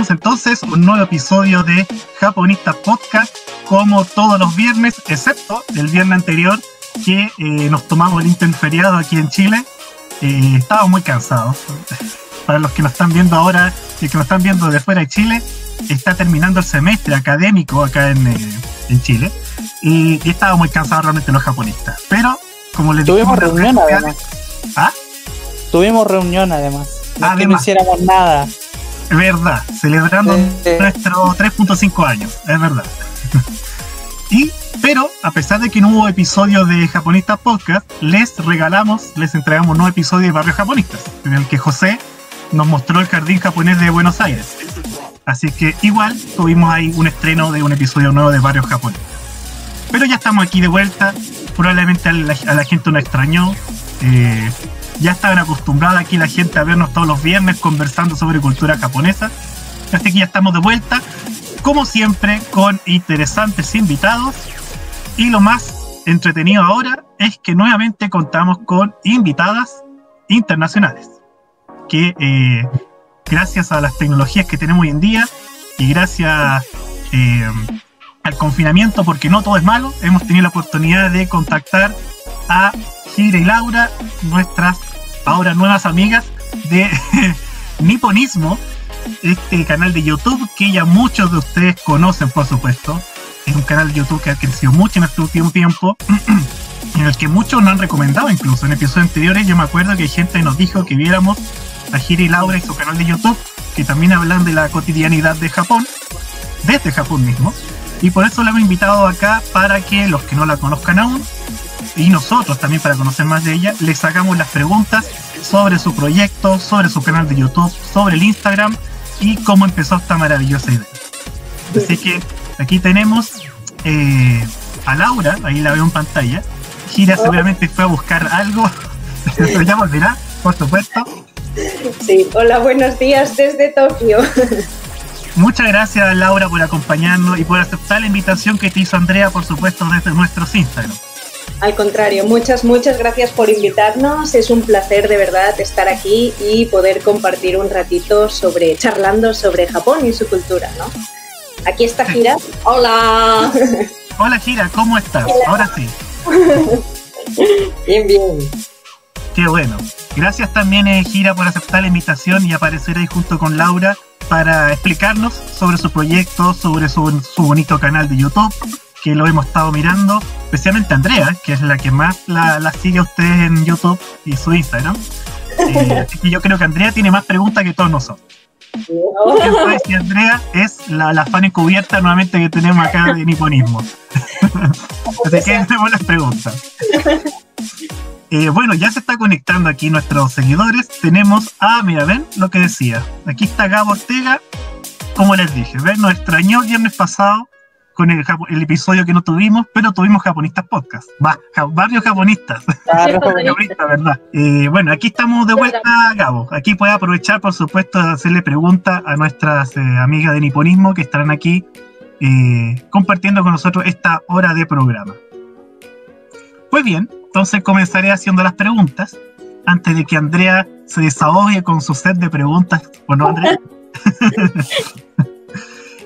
comenzamos entonces un nuevo episodio de Japonista Podcast, como todos los viernes, excepto el viernes anterior que eh, nos tomamos el Inter feriado aquí en Chile. Eh, estábamos muy cansados. Para los que nos están viendo ahora y que nos están viendo de fuera de Chile, está terminando el semestre académico acá en, eh, en Chile. Y, y estábamos muy cansados realmente los japonistas. Pero, como les Tuvimos dijimos reunión además. ¿Ah? Tuvimos reunión además. No es que no Además. hiciéramos nada. Es verdad, celebrando Eh, nuestro 3.5 años, es verdad. y, pero, a pesar de que no hubo episodio de Japonistas Podcast, les regalamos, les entregamos un nuevo episodio de Barrio Japonistas, en el que José nos mostró el jardín japonés de Buenos Aires. Así que igual tuvimos ahí un estreno de un episodio nuevo de Barrio Japonés. Pero ya estamos aquí de vuelta, probablemente a la, a la gente nos extrañó. eh, ya estaban acostumbrada aquí la gente a vernos todos los viernes conversando sobre cultura japonesa. Así que ya estamos de vuelta, como siempre, con interesantes invitados. Y lo más entretenido ahora es que nuevamente contamos con invitadas internacionales. Que eh, gracias a las tecnologías que tenemos hoy en día y gracias eh, al confinamiento, porque no todo es malo, hemos tenido la oportunidad de contactar a Gira y Laura, nuestras ahora nuevas amigas de Niponismo, este canal de YouTube que ya muchos de ustedes conocen, por supuesto. Es un canal de YouTube que ha crecido mucho en este último tiempo, en el que muchos nos han recomendado incluso. En episodios anteriores yo me acuerdo que gente nos dijo que viéramos a Gira y Laura y su canal de YouTube, que también hablan de la cotidianidad de Japón, desde Japón mismo. Y por eso la hemos invitado acá para que los que no la conozcan aún y nosotros también para conocer más de ella, les hagamos las preguntas sobre su proyecto, sobre su canal de YouTube, sobre el Instagram y cómo empezó esta maravillosa idea. Así que aquí tenemos eh, a Laura, ahí la veo en pantalla. Gira seguramente fue a buscar algo, pero ya volverá, por supuesto. Sí, hola, buenos días desde Tokio. Muchas gracias Laura por acompañarnos y por aceptar la invitación que te hizo Andrea, por supuesto, desde nuestros Instagram. Al contrario, muchas, muchas gracias por invitarnos. Es un placer de verdad estar aquí y poder compartir un ratito sobre, charlando sobre Japón y su cultura, ¿no? Aquí está Gira. Hola. Hola Gira, ¿cómo estás? Hola. Ahora sí. Bien, bien. Qué bueno. Gracias también, eh, Gira, por aceptar la invitación y aparecer ahí junto con Laura para explicarnos sobre su proyecto, sobre su, su bonito canal de YouTube, que lo hemos estado mirando, especialmente Andrea, que es la que más la, la sigue a ustedes en YouTube y su Instagram. Eh, así que yo creo que Andrea tiene más preguntas que todos nosotros. ¿Quién sabe si Andrea es la, la fan encubierta nuevamente que tenemos acá de niponismo? Así que tenemos las preguntas. Eh, bueno, ya se está conectando aquí nuestros seguidores. Tenemos, ah, mira, ven lo que decía. Aquí está Gabo Ortega. Como les dije, ven, nos extrañó el viernes pasado con el, episodio que no tuvimos, pero tuvimos Japonistas Podcast. Va, ja- varios japonistas. Claro. Japonistas, ¿verdad? Eh, bueno, aquí estamos de vuelta, Gabo. Aquí puede aprovechar, por supuesto, de hacerle preguntas a nuestras eh, amigas de Niponismo que estarán aquí eh, compartiendo con nosotros esta hora de programa. Pues bien, entonces comenzaré haciendo las preguntas antes de que Andrea se desahogue con su set de preguntas. Bueno, Andrea.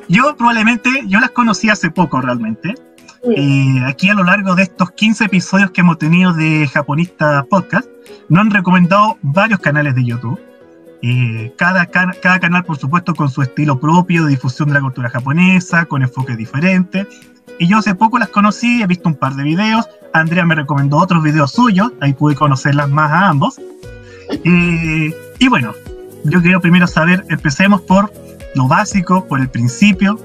yo probablemente, yo las conocí hace poco realmente. Eh, aquí a lo largo de estos 15 episodios que hemos tenido de Japonista Podcast, nos han recomendado varios canales de YouTube. Eh, cada, can- cada canal, por supuesto, con su estilo propio de difusión de la cultura japonesa, con enfoques diferentes. Y yo hace poco las conocí, he visto un par de videos. Andrea me recomendó otros videos suyos, ahí pude conocerlas más a ambos. Eh, y bueno, yo quiero primero saber, empecemos por lo básico, por el principio.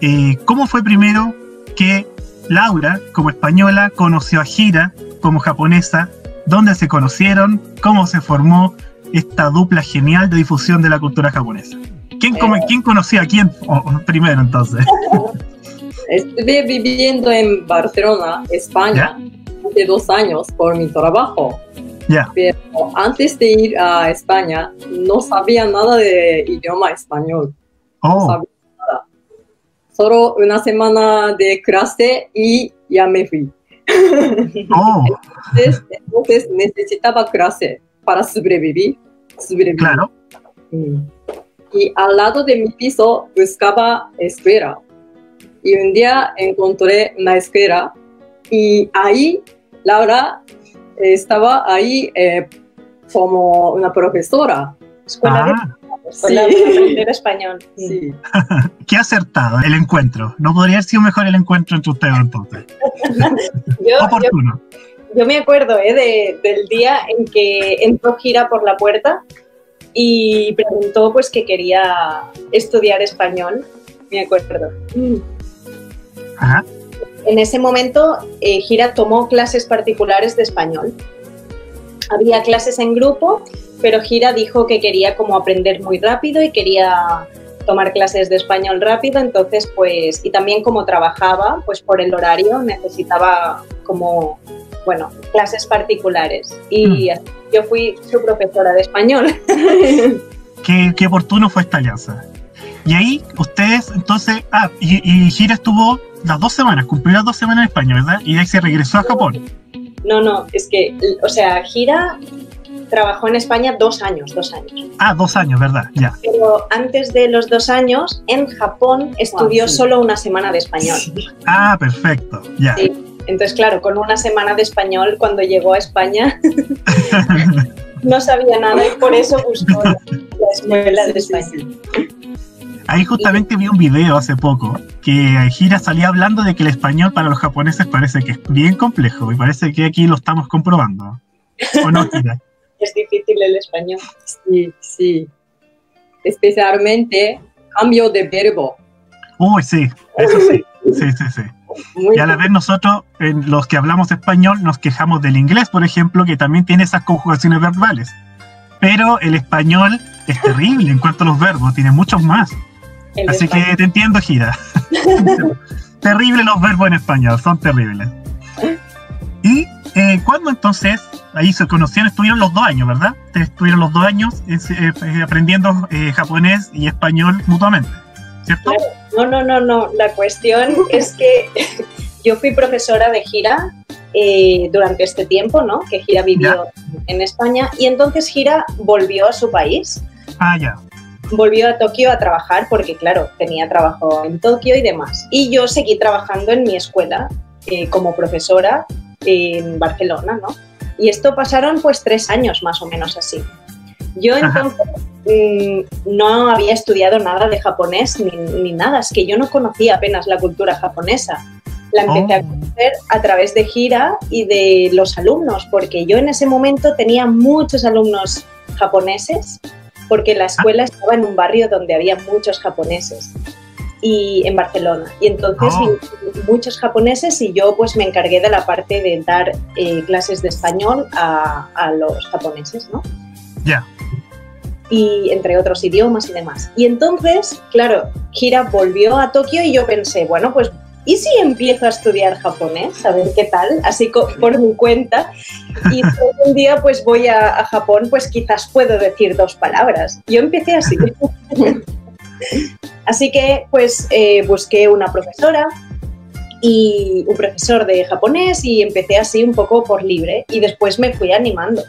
Eh, ¿Cómo fue primero que Laura, como española, conoció a Gira como japonesa? ¿Dónde se conocieron? ¿Cómo se formó esta dupla genial de difusión de la cultura japonesa? ¿Quién, come- Eh. ¿quién conocía a quién Oh, oh, primero entonces? Estuve viviendo en Barcelona, España, hace dos años por mi trabajo. Ya, Pero antes de ir a España, no sabía nada de idioma español. Oh. Solo una semana de clase y ya me fui. oh, Entonces, entonces necesitaba clase para sobrevivir. sobrevivir. claro. Mm. y al lado de mi piso buscaba escuela. Y un día encontré una escuela y ahí Laura estaba ahí eh, como una profesora. Escuela Ah, de, escuela de aprender español. Sí. qué acertado el encuentro. No podría haber sido mejor el encuentro entre ustedes entonces. Yo, yo, Oportuno. yo me acuerdo ¿eh? de- del día en que entró Gira por la puerta y preguntó pues que quería estudiar español. Me acuerdo. Ajá. En ese momento, eh, Gira tomó clases particulares de español. Había clases en grupo, pero Gira dijo que quería como aprender muy rápido y quería tomar clases de español rápido, entonces pues, y también como trabajaba, pues por el horario necesitaba como, bueno, clases particulares. Y así yo fui su profesora de español. Qué, qué oportuno fue esta alianza. Y ahí ustedes, entonces, ah, y, y Gira estuvo las dos semanas, cumplió las dos semanas en España, ¿verdad? Y ahí se regresó a Japón. No, no, es que, o sea, Gira trabajó en España dos años, dos años. Ah, dos años, ¿verdad? Ya. Pero antes de los dos años, en Japón estudió sí. solo una semana de español. Ah, perfecto, ya. Sí. Entonces, claro, con una semana de español, cuando llegó a España, no sabía nada y por eso buscó la la escuela de español. Ahí justamente vi un video hace poco que Gira salía hablando de que el español para los japoneses parece que es bien complejo y parece que aquí lo estamos comprobando. ¿O no, Gira? Es difícil el español. Sí, sí. Especialmente cambio de verbo. Uy, sí, eso sí. Sí, sí, sí. Muy Y a la vez nosotros, en los que hablamos español, nos quejamos del inglés, por ejemplo, que también tiene esas conjugaciones verbales. Pero el español es terrible en cuanto a los verbos, tiene muchos más. El Así español. que te entiendo, Gira. terribles los verbos en español, son terribles. ¿Y eh, cuándo entonces, ahí se conocieron, estuvieron los dos años, ¿verdad? Estuvieron los dos años eh, eh, aprendiendo eh, japonés y español mutuamente, ¿cierto? No, no, no, no. La cuestión es que yo fui profesora de Gira eh, durante este tiempo, ¿no? Que Gira vivió en España y entonces Gira volvió a su país. Ah, ya. volvió a Tokio a trabajar porque, claro, tenía trabajo en Tokio y demás. Y yo seguí trabajando en mi escuela eh, como profesora en Barcelona, ¿no? Y esto pasaron pues tres años más o menos así. Yo entonces mm, no había estudiado nada de japonés ni, ni nada, es que yo no conocía apenas la cultura japonesa. La empecé a Oh. conocer a través de Gira y de los alumnos, porque yo en ese momento tenía muchos alumnos japoneses, porque la escuela estaba en un barrio donde había muchos japoneses y en Barcelona. Y entonces Oh. muchos japoneses y yo pues me encargué de la parte de dar eh, clases de español a, a los japoneses, ¿no? Ya. y entre otros idiomas y demás. Y entonces, claro, Gira volvió a Tokio y yo pensé, bueno, pues, ¿y si empiezo a estudiar japonés? A ver qué tal, así por mi cuenta. Y si un día pues voy a, a Japón, pues quizás puedo decir dos palabras. Yo empecé así. así que pues eh, busqué una profesora y un profesor de japonés y empecé así un poco por libre y después me fui animando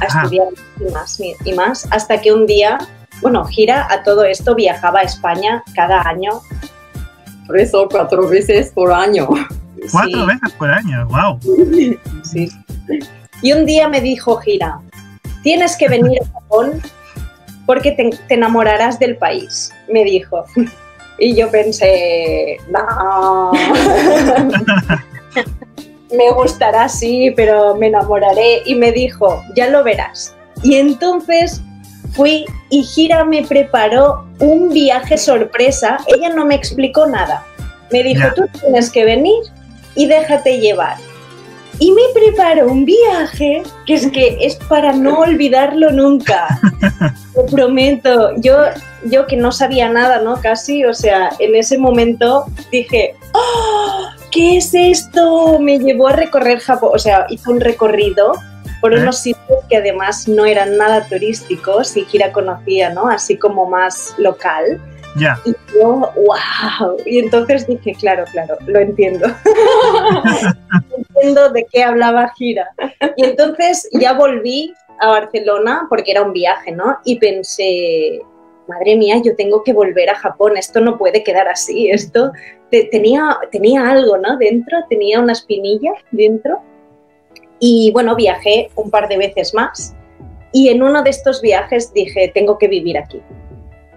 a Ajá. estudiar y más y más hasta que un día, bueno, Gira a todo esto viajaba a España cada año. Tres o cuatro veces por año. Cuatro Sí, veces por año, wow. sí. Y un día me dijo Gira, tienes que venir a Japón porque te, te enamorarás del país, me dijo. Y yo pensé, no. me gustará, sí, pero me enamoraré. Y me dijo, ya lo verás. Y entonces fui y Gira me preparó un viaje sorpresa. Ella no me explicó nada. Me dijo, tú tienes que venir y déjate llevar. Y me preparó un viaje que es que es para no olvidarlo nunca. Lo prometo. Yo, yo que no sabía nada, ¿no? Casi, o sea, en ese momento dije, ¡Oh! ¿qué es esto? Me llevó a recorrer Japón, o sea, hizo un recorrido por ¿Eh? unos sitios que además no eran nada turísticos y Kira conocía, ¿no? Así como más local. Ya. Y yo, wow. Y entonces dije, claro, claro, lo entiendo. entiendo de qué hablaba Gira. Y entonces ya volví a Barcelona porque era un viaje, ¿no? Y pensé, madre mía, yo tengo que volver a Japón, esto no puede quedar así, esto tenía, tenía algo, ¿no? Dentro, tenía una espinilla dentro. Y bueno, viajé un par de veces más y en uno de estos viajes dije, tengo que vivir aquí.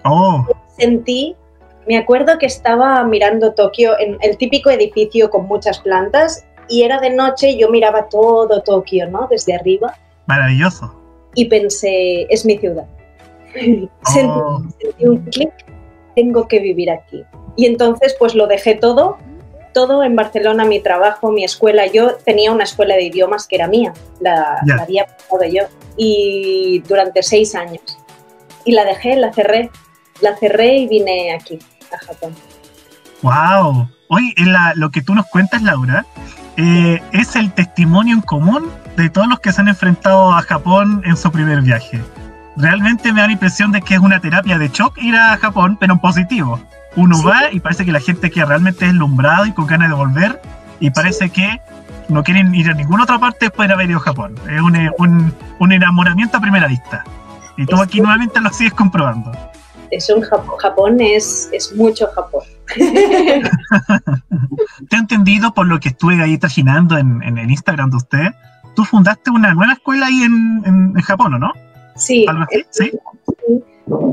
Oh. Sentí, me acuerdo que estaba mirando Tokio en el típico edificio con muchas plantas y era de noche y yo miraba todo Tokio, ¿no? Desde arriba. Maravilloso. Y pensé, es mi ciudad. Oh. sentí, un clic, tengo que vivir aquí. Y entonces pues lo dejé todo, todo en Barcelona, mi trabajo, mi escuela. Yo tenía una escuela de idiomas que era mía, la, la había pasado yo, y durante seis años. Y la dejé, la cerré, la cerré y vine aquí, a Japón. ¡Wow! Hoy lo que tú nos cuentas, Laura, eh, es el testimonio en común de todos los que se han enfrentado a Japón en su primer viaje. Realmente me da la impresión de que es una terapia de shock ir a Japón, pero en positivo. Uno va y parece que la gente queda realmente deslumbrado y con ganas de volver, y parece que no quieren ir a ninguna otra parte después de haber ido a Japón. Es un, un, enamoramiento a primera vista. Y tú aquí nuevamente lo sigues comprobando. Es un Japón, Japón es, es mucho Japón. Te he entendido por lo que estuve ahí trajinando en, en, el Instagram de usted. Tú fundaste una nueva escuela ahí en, en, Japón, no? Sí. ¿Sí?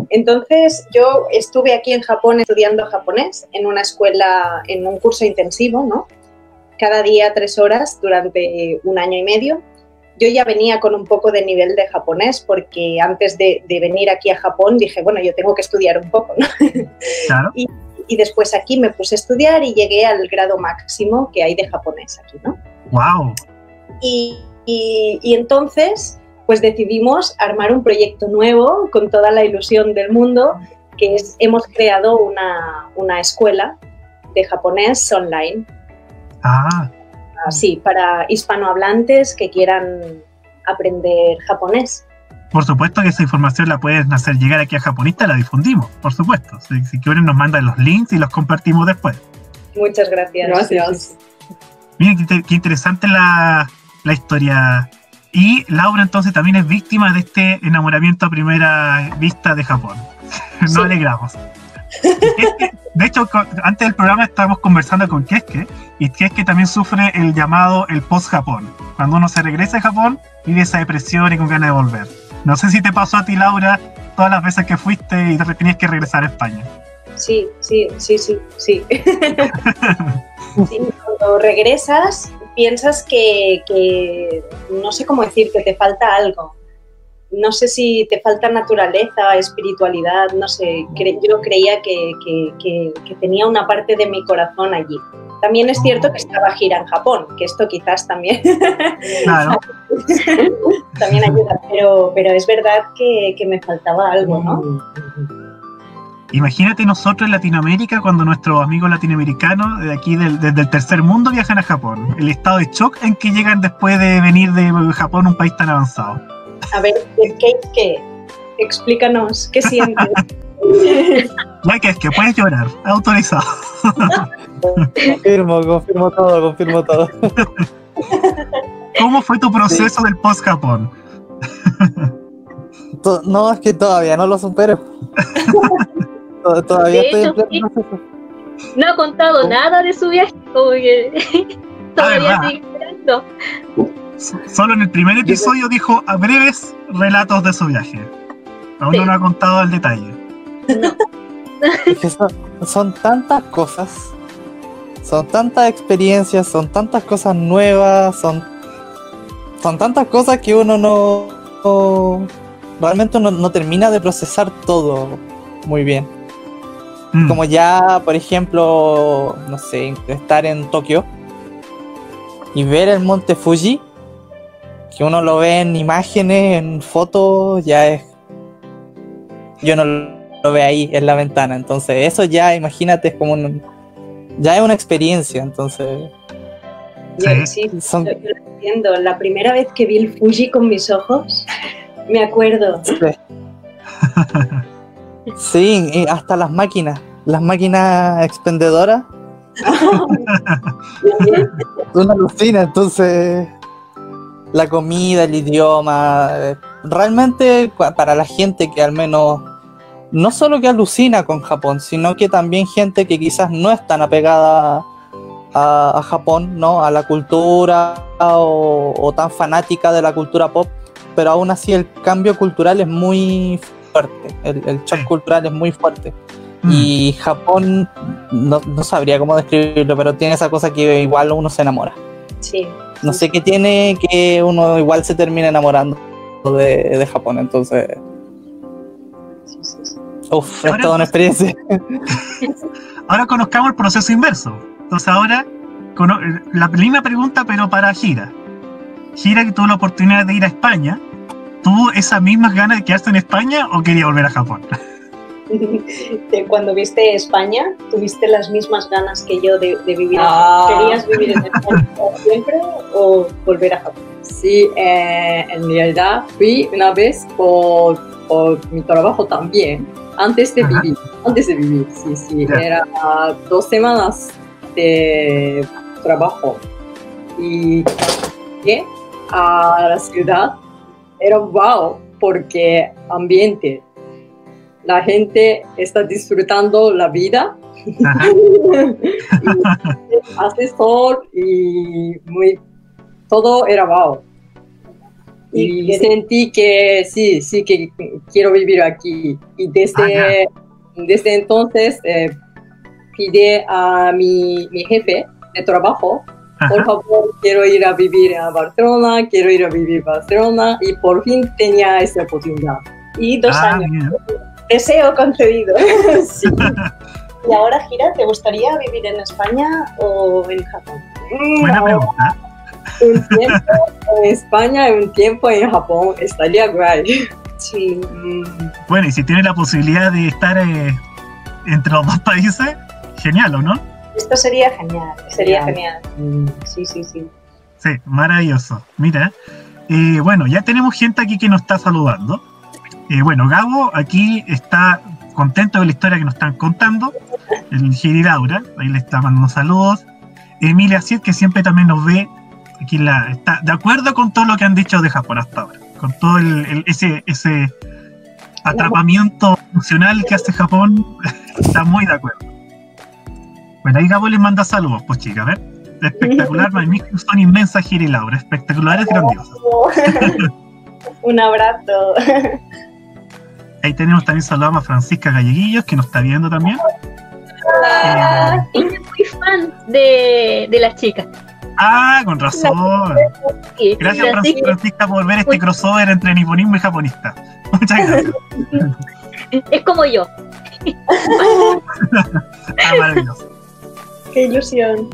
Entonces yo estuve aquí en Japón estudiando japonés en una escuela, en un curso intensivo, ¿no? Cada día tres horas durante un año y medio. Yo ya venía con un poco de nivel de japonés porque antes de, venir aquí a Japón dije, bueno, yo tengo que estudiar un poco, ¿no? Claro. y, y después aquí me puse a estudiar y llegué al grado máximo que hay de japonés aquí, ¿no? ¡Wow! Y, y, y, entonces, pues decidimos armar un proyecto nuevo con toda la ilusión del mundo, que es, hemos creado una, una escuela de japonés online. Ah. Sí, para hispanohablantes que quieran aprender japonés. Por supuesto que esa información la pueden hacer llegar aquí a Japonista, la difundimos, por supuesto. Si, quieren nos mandan los links y los compartimos después. Muchas gracias. Gracias. Miren, qué, interesante la, la, historia. Y Laura entonces también es víctima de este enamoramiento a primera vista de Japón. Nos sí. alegramos. de hecho, antes del programa estábamos conversando con Keske y Keske también sufre el llamado el post-Japón. Cuando uno se regresa a Japón, vive esa depresión y con ganas de volver. No sé si te pasó a ti, Laura, todas las veces que fuiste y te tenías que regresar a España. Sí, sí, sí, sí, sí. sí cuando regresas piensas que, que, no sé cómo decir, que te falta algo. No sé si te falta naturaleza, espiritualidad, no sé. Yo creía que, que, que tenía una parte de mi corazón allí. También es cierto que estaba gira en Japón, que esto quizás también, claro. también ayuda, pero, pero es verdad que, que, me faltaba algo, ¿no? Imagínate nosotros en Latinoamérica cuando nuestros amigos latinoamericanos de aquí del, desde el tercer mundo viajan a Japón. El estado de shock en que llegan después de venir de Japón, un país tan avanzado. A ver, ¿qué? qué? Explícanos, ¿qué sientes? Ya que es que puedes llorar, autorizado. confirmo, confirmo todo, confirmo todo. ¿Cómo fue tu proceso del post-Japón? no, es que todavía no lo supero. todavía estoy en pleno proceso. No ha contado nada de su viaje, como que todavía sigue esperando. Solo en el primer episodio dijo a breves relatos de su viaje. Aún sí. no lo ha contado al detalle. No. Es que son, son, tantas cosas, son tantas experiencias, son tantas cosas nuevas, son, son tantas cosas que uno no, no realmente no, no, termina de procesar todo muy bien. Mm. Como ya, por ejemplo, no sé, estar en Tokio y ver el monte Fuji, que uno lo ve en imágenes, en fotos, ya es... Yo no lo ve ahí en la ventana. Entonces, eso ya, imagínate, es como un, ya es una experiencia. Entonces, sí, sí son... yo lo entiendo. La primera vez que vi el Fuji con mis ojos, me acuerdo. Sí, sí y hasta las máquinas, las máquinas expendedoras. una alucina, entonces la comida, el idioma, realmente para la gente que al menos no solo que alucina con Japón, sino que también gente que quizás no es tan apegada a, Japón, ¿no? A la cultura o, tan fanática de la cultura pop, pero aún así el cambio cultural es muy fuerte, el, el shock cultural es muy fuerte. Mm. Y Japón, no, sabría cómo describirlo, pero tiene esa cosa que igual uno se enamora. Sí. No sé qué tiene que uno igual se termina enamorando de, de Japón, entonces... Uf, es toda una experiencia. Ahora conozcamos el proceso inverso. Entonces ahora, la misma pregunta, pero para Gira. Gira que tuvo la oportunidad de ir a España, ¿tuvo esas mismas ganas de quedarse en España o quería volver a Japón? Cuando viste España, ¿tuviste las mismas ganas que yo de, vivir ah. ¿Querías vivir en España siempre o volver a Japón? Sí, eh, en realidad fui una vez por, por mi trabajo también antes de vivir, antes de vivir, sí, sí, era dos semanas de trabajo y llegué a la ciudad, era wow, porque ambiente, la gente está disfrutando la vida, hace sol y muy, todo era wow. Y sentí que sí, sí, que quiero vivir aquí. Y desde, desde entonces eh, pide a mi, mi, jefe de trabajo, por favor, quiero ir a vivir a Barcelona, quiero ir a vivir a Barcelona. Y por fin tenía esa oportunidad. Y dos ah, años. Deseo concedido. sí. ¿Y ahora, Gira, te gustaría vivir en España o en Japón? Buena pregunta un tiempo en España y un tiempo en Japón estaría guay. Sí. Bueno, y si tiene la posibilidad de estar eh, entre los dos países, genial, ¿o no? Esto sería genial, sería genial. Mm. Sí, sí, sí. Sí, maravilloso. Mira, eh, bueno, ya tenemos gente aquí que nos está saludando. Eh, bueno, Gabo aquí está contento de la historia que nos están contando. El Giri Laura, ahí le está mandando saludos. Emilia Cid, que siempre también nos ve aquí la, está de acuerdo con todo lo que han dicho de Japón hasta ahora, con todo el, ese, ese atrapamiento emocional que hace Japón, está muy de acuerdo. Bueno, ahí Gabo les manda saludos, pues chicas, a ver. Espectacular, magnífico, son inmensas Gira y Laura, espectaculares, grandiosas. Un abrazo. Ahí tenemos también saludamos a Francisca Galleguillos, que nos está viendo también. Hola. Eh, muy fan de, de las chicas. Ah, con razón. Gracias, Francisca, por ver este crossover entre niponismo y japonista. Muchas gracias. Es como yo. ah, maravilloso. Qué ilusión.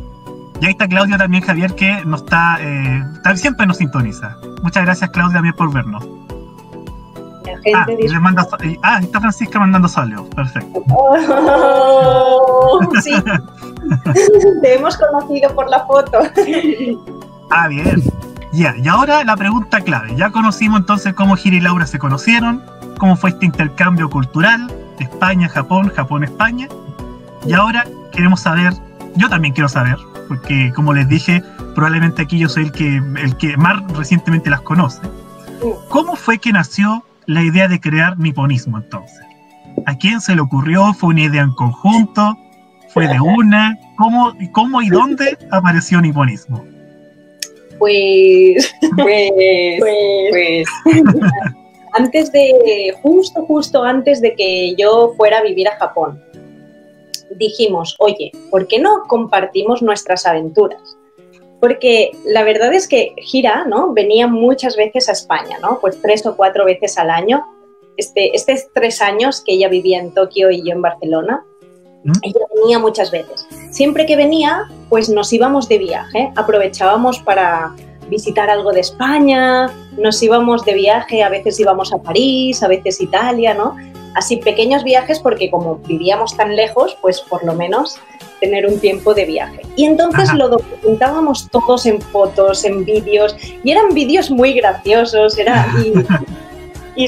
Y ahí está Claudio también, Javier, que nos está, eh, siempre nos sintoniza. Muchas gracias, Claudia, también por vernos. ah, le manda, ah, está Francisca mandando saludos. Perfecto. Oh, sí. Te hemos conocido por la foto. Ah, bien. Ya, y ahora la pregunta clave. Ya conocimos entonces cómo Gira y Laura se conocieron, cómo fue este intercambio cultural, España-Japón, Japón-España. Y ahora queremos saber, yo también quiero saber, porque como les dije, probablemente aquí yo soy el que, el que más recientemente las conoce. ¿Cómo fue que nació la idea de crear niponismo entonces? ¿A quién se le ocurrió? ¿Fue una idea en conjunto? ¿Fue de una? ¿Cómo, cómo y dónde apareció niponismo? Pues, pues, pues, pues antes de, justo, justo antes de que yo fuera a vivir a Japón, dijimos, oye, ¿por qué no compartimos nuestras aventuras? Porque la verdad es que Gira, ¿no? Venía muchas veces a España, ¿no? Pues tres o cuatro veces al año. Este, estos tres años que ella vivía en Tokio y yo en Barcelona, ¿Mm? Ella venía muchas veces. Siempre que venía, pues nos íbamos de viaje, aprovechábamos para visitar algo de España, nos íbamos de viaje, a veces íbamos a París, a veces Italia, ¿no? Así pequeños viajes porque como vivíamos tan lejos, pues por lo menos tener un tiempo de viaje. Y entonces lo documentábamos todos en fotos, en vídeos, y eran vídeos muy graciosos, era, Y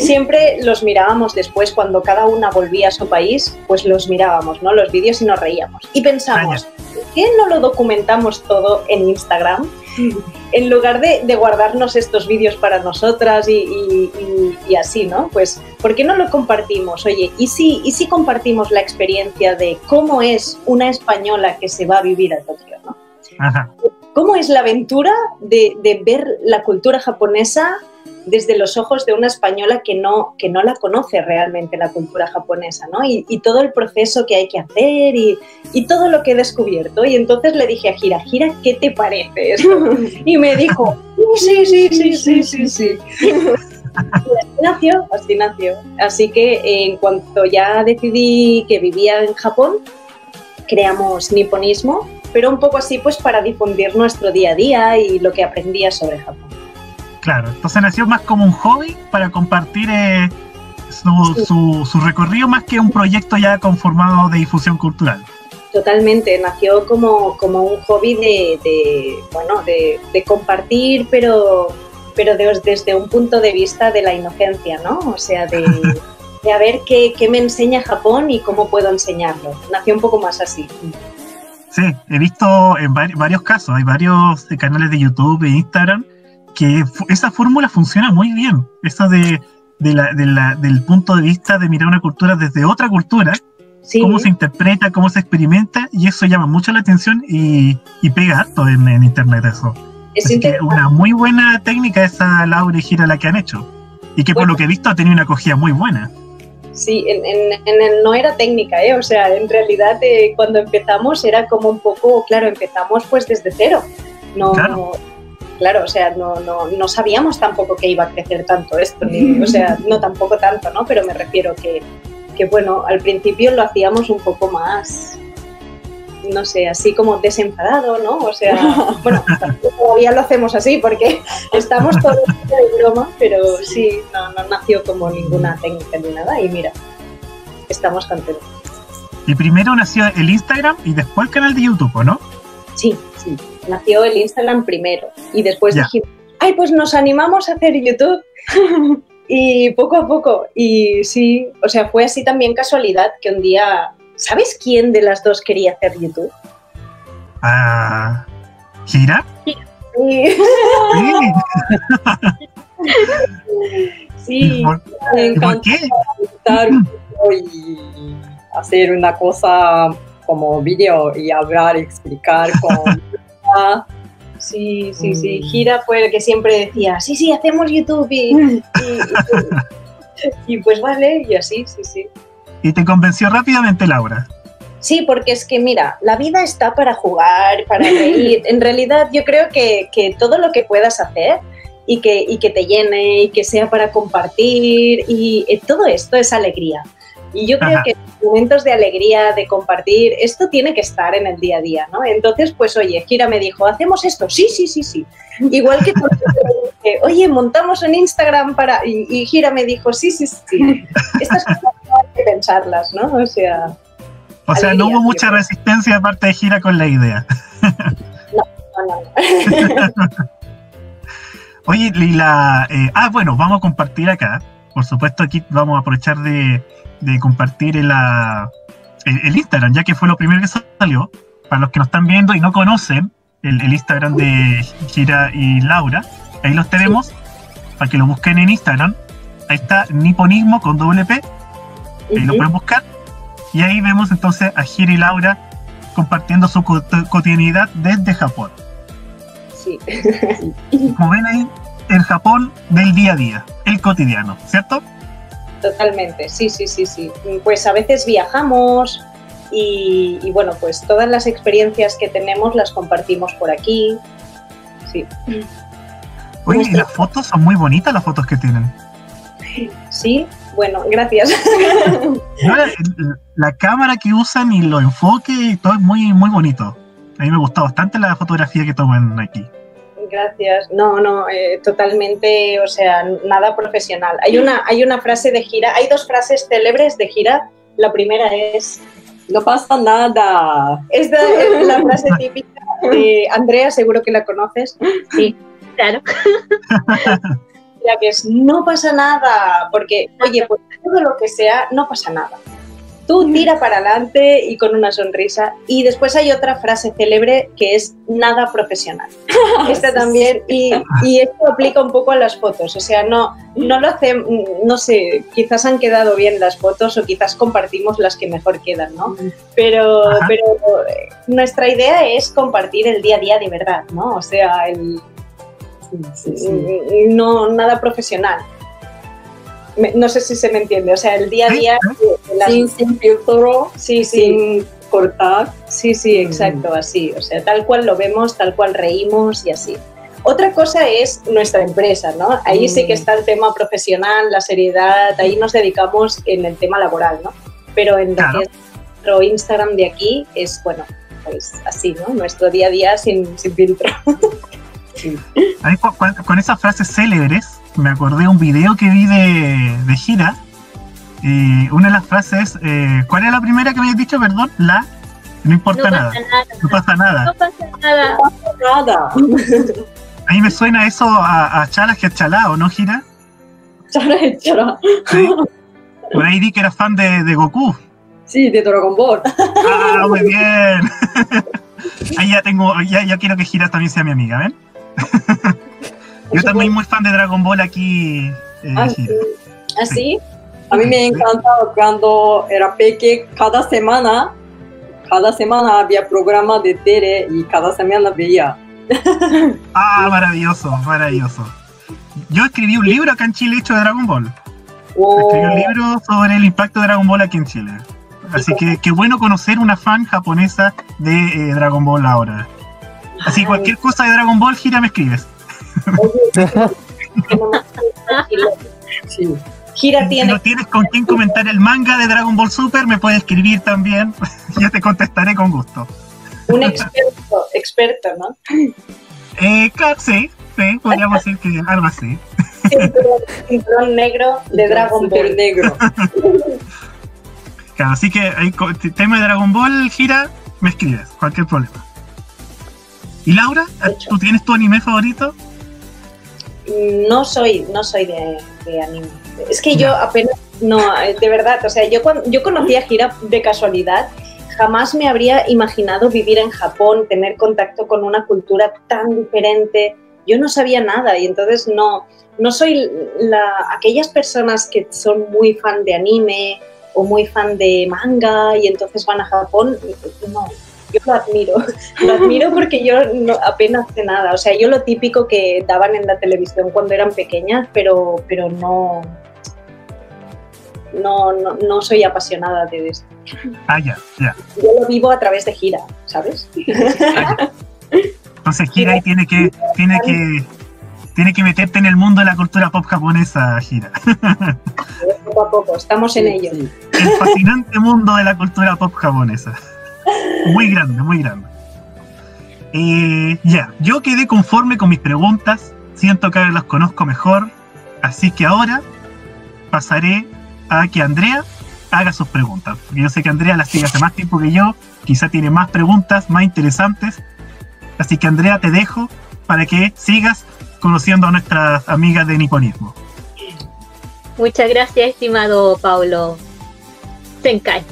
siempre los mirábamos después, cuando cada una volvía a su país, pues los mirábamos, ¿no? Los vídeos y nos reíamos. Y pensamos, ¿por qué no lo documentamos todo en Instagram? En lugar de, de guardarnos estos vídeos para nosotras y, y- y- y así, ¿no? Pues, ¿por qué no lo compartimos? Oye, ¿y si, ¿y si compartimos la experiencia de cómo es una española que se va a vivir a Tokio, ¿no? Ajá. ¿Cómo es la aventura de, de ver la cultura japonesa desde los ojos de una española que no, que no la conoce realmente la cultura japonesa, ¿no? Y, y todo el proceso que hay que hacer y, y todo lo que he descubierto. Y entonces le dije a Gira, Gira, ¿qué te parece esto? Y me dijo, sí, sí, sí, sí, sí, sí. Así nació, así nació. Así que en cuanto ya decidí que vivía en Japón, creamos Niponismo, pero un poco así pues para difundir nuestro día a día y lo que aprendía sobre Japón. Claro, entonces nació más como un hobby para compartir eh, su, Sí. su, su recorrido más que un proyecto ya conformado de difusión cultural. Totalmente, nació como, como un hobby de, de, bueno, de, de compartir, pero, pero de- desde un punto de vista de la inocencia, ¿no? O sea, de, de a ver qué, qué me enseña Japón y cómo puedo enseñarlo. Nació un poco más así. Sí, he visto en vari- varios casos, hay varios canales de YouTube e Instagram que esa fórmula funciona muy bien. Eso de, de la- de la- del punto de vista de mirar una cultura desde otra cultura, Sí, cómo se interpreta, cómo se experimenta, y eso llama mucho la atención y, y pega harto en, en internet eso. es Así que una muy buena técnica esa Laura y Gira la que han hecho. Y que por Bueno. lo que he visto ha tenido una acogida muy buena. Sí, en, en- en no era técnica, ¿eh? O sea, en realidad eh, cuando empezamos era como un poco, claro, empezamos pues desde cero. No, Claro. Claro, o sea, no, no, no sabíamos tampoco que iba a crecer tanto esto, ni- o sea, no tampoco tanto, ¿no? Pero me refiero que, que, bueno, al principio lo hacíamos un poco más, no sé, así como desenfadado, ¿no? O sea, bueno, todavía lo hacemos así porque estamos todos de broma, pero sí, no, no nació como ninguna técnica ni nada y mira, estamos contentos. Y primero nació el Instagram y después el canal de YouTube, ¿o ¿no? Sí, sí, nació el Instagram primero y después dijimos, ay, pues nos animamos a hacer YouTube. y poco a poco, y sí, o sea, fue así también casualidad que un día, ¿sabes quién de las dos quería hacer YouTube? Ah, ¿Gira? Sí, Sí. sí, ¿Y por, Me encanta y hacer una cosa como video y hablar, explicar con... Sí, sí, sí. Mm. Gira fue el que siempre decía, sí, sí, hacemos YouTube y, y- y- y pues vale, y así, sí, sí. Y te convenció rápidamente Laura. Sí, porque es que mira, la vida está para jugar, para reír. En realidad yo creo que, que todo lo que puedas hacer y que, y que te llene y que sea para compartir y eh, todo esto es alegría. Y yo creo Ajá. que momentos de alegría, de compartir, esto tiene que estar en el día a día, ¿no? Entonces, pues oye, Gira me dijo, ¿hacemos esto? Sí, sí, sí, sí. Igual que cuando dije, oye, montamos un Instagram para... Y, y Gira me dijo, sí, sí, sí. Estas cosas no hay que pensarlas, ¿no? O sea... O sea, no hubo mucha resistencia de parte de Gira con la idea. No, no, no. Oye, y la. eh, ah, bueno, vamos a compartir acá. Por supuesto, aquí vamos a aprovechar de, de compartir el, la- el, el Instagram, ya que fue lo primero que salió. Para los que nos están viendo y no conocen el, el Instagram de Gira y Laura, ahí los tenemos. Para que lo busquen en Instagram. Ahí está Niponismo con doble P. Ahí lo pueden buscar. Y ahí vemos entonces a Gira y Laura compartiendo su co- cotidianidad desde Japón. Sí. Como ven ahí, el Japón del día a día, el cotidiano, ¿cierto? Totalmente, sí, sí, sí, sí. Pues a veces viajamos y, y bueno, pues todas las experiencias que tenemos las compartimos por aquí. Sí, Oye, y las fotos son muy bonitas las fotos que tienen. sí, bueno, gracias. La, la cámara que usan y los enfoques y todo es muy, muy bonito. A mí me gustó bastante la fotografía que toman aquí. Gracias. No, no, eh, totalmente, o sea, nada profesional. Hay una, hay una frase de gira, hay dos frases célebres de gira. La primera es, No pasa nada. es, de- es la frase típica de Andrea, seguro que la conoces. Sí, claro. la que es no pasa nada, porque, oye, pues todo lo que sea, no pasa nada. Tú tira para adelante y con una sonrisa. Y después hay otra frase célebre que es nada profesional. Esta también, y, y esto aplica un poco a las fotos, o sea, no, no lo hacemos, no sé, quizás han quedado bien las fotos o quizás compartimos las que mejor quedan, ¿no? Pero, pero eh, nuestra idea es compartir el día a día de verdad, ¿no? O sea, el, no nada profesional. No sé si se me entiende, o sea, el día a día... Sin, sin filtro, sí, sin cortar. Sí, sí, exacto, así. O sea, tal cual lo vemos, tal cual reímos y así. Otra cosa es nuestra empresa, ¿no? Ahí sí que mm. está el tema profesional, la seriedad, ahí nos dedicamos en el tema laboral, ¿no? Pero en nuestro Instagram de aquí es, bueno, pues así, ¿no? Nuestro día a día sin, sin filtro. con, esas frases célebres, me acordé de un video que vi de, de gira. Y una de las frases, eh, ¿cuál es la primera que me habías dicho, perdón? La, no importa nada. No pasa nada. No pasa nada. No pasa nada. A mí me suena eso a, a Chalas que Chalao, ¿no, Gira? Chalas que Chalao. Sí. Por ahí di que era fan de, de Goku. Sí, de Dragon Ball. Ah, muy bien. ahí ya tengo, ya, ya quiero que Gira también sea mi amiga, ¿ven? Yo también muy fan de Dragon Ball aquí. Eh, ¿Ah, sí? ¿Ah, sí? A mí me encantaba cuando era peque, cada semana, cada semana había programa de tele y cada semana veía. ah, maravilloso, maravilloso. Yo escribí un libro acá en Chile hecho de Dragon Ball. Escribí un libro sobre el impacto de Dragon Ball aquí en Chile. Así que qué bueno conocer una fan japonesa de eh, Dragon Ball ahora. Así cualquier cosa de Dragon Ball, gira, me escribes. Gira tiene. Si no tienes con quién comentar el manga de Dragon Ball Super, me puedes escribir también. Yo te contestaré con gusto. Un experto, experto, ¿no? Eh, claro, sí, sí, podríamos decir que algo así. Cinturón negro de Dragon Ball. negro. Claro, así que hay tema de Dragon Ball, gira, me escribes, cualquier problema. ¿Y Laura? ¿Tú tienes tu anime favorito? No soy, no soy de, anime. Es que yo apenas, no, de verdad, o sea, yo, cuando, yo conocí a Gira de casualidad, jamás me habría imaginado vivir en Japón, tener contacto con una cultura tan diferente. Yo no sabía nada y entonces no, no soy la, aquellas personas que son muy fan de anime o muy fan de manga y entonces van a Japón. No, yo lo admiro, lo admiro porque yo no, apenas sé nada, o sea, yo lo típico que daban en la televisión cuando eran pequeñas, pero, pero no, no, no, soy apasionada de esto. Ah, ya, ya. Yo lo vivo a través de gira, ¿sabes? Entonces gira y tiene que, tiene que, tiene que meterte en el mundo de la cultura pop japonesa, gira. Poco a poco, estamos en ello. El fascinante mundo de la cultura pop japonesa. Muy grande, muy grande. Eh, ya, yo quedé conforme con mis preguntas. Siento que ahora las conozco mejor. Así que ahora pasaré a que Andrea haga sus preguntas. yo sé que Andrea las sigue hace más tiempo que yo. Quizá tiene más preguntas, más interesantes. Así que Andrea, te dejo para que sigas conociendo a nuestras amigas de niponismo. Muchas gracias, estimado Paulo Senkai.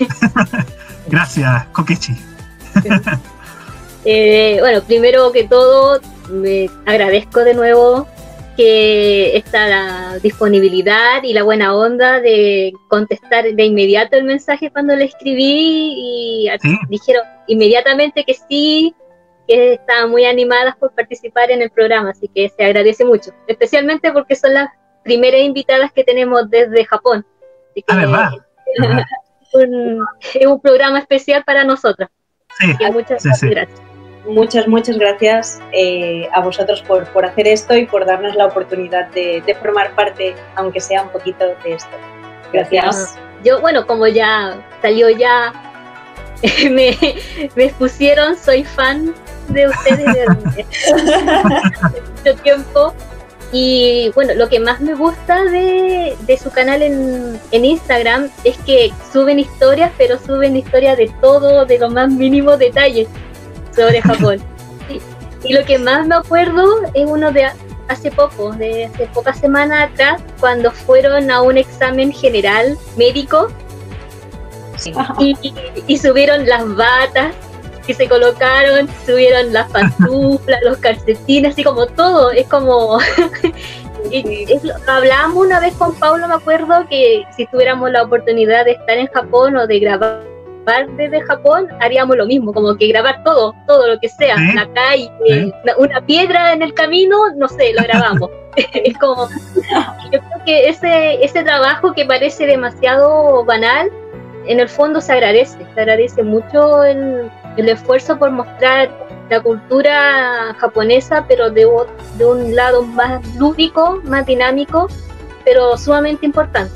Gracias, Kokechi. Eh, bueno, primero que todo, me agradezco de nuevo que esta la disponibilidad y la buena onda de contestar de inmediato el mensaje cuando le escribí y dijeron inmediatamente que sí, que estaban muy animadas por participar en el programa, así que se agradece mucho, especialmente porque son las primeras invitadas que tenemos desde Japón. Así que, ah, es un programa especial para nosotros. muchas gracias. Muchas, muchas gracias eh, a vosotros por, por, hacer esto y por darnos la oportunidad de, formar parte, aunque sea un poquito de esto. Gracias. yo, bueno, como ya salió ya, me, me expusieron, soy fan de ustedes desde mucho tiempo y bueno, lo que más me gusta de, su canal en, Instagram es que suben historias, pero suben historias de todo, de los más mínimos detalles sobre Japón. y, lo que más me acuerdo es uno de hace poco, de hace pocas semanas atrás, cuando fueron a un examen general médico Y, y subieron las batas que se colocaron, subieron las pantuflas, los calcetines, así como todo, es como... y es lo- hablábamos una vez con Pablo, me acuerdo, que si tuviéramos la oportunidad de estar en Japón o de grabar desde Japón, haríamos lo mismo, como que grabar todo, todo lo que sea, Sí. la calle, Sí. una, una piedra en el camino, no sé, lo grabamos. es como, yo creo que ese, ese trabajo que parece demasiado banal, en el fondo se agradece, se agradece mucho el, el esfuerzo por mostrar la cultura japonesa, pero de, de un lado más lúdico, más dinámico, pero sumamente importante.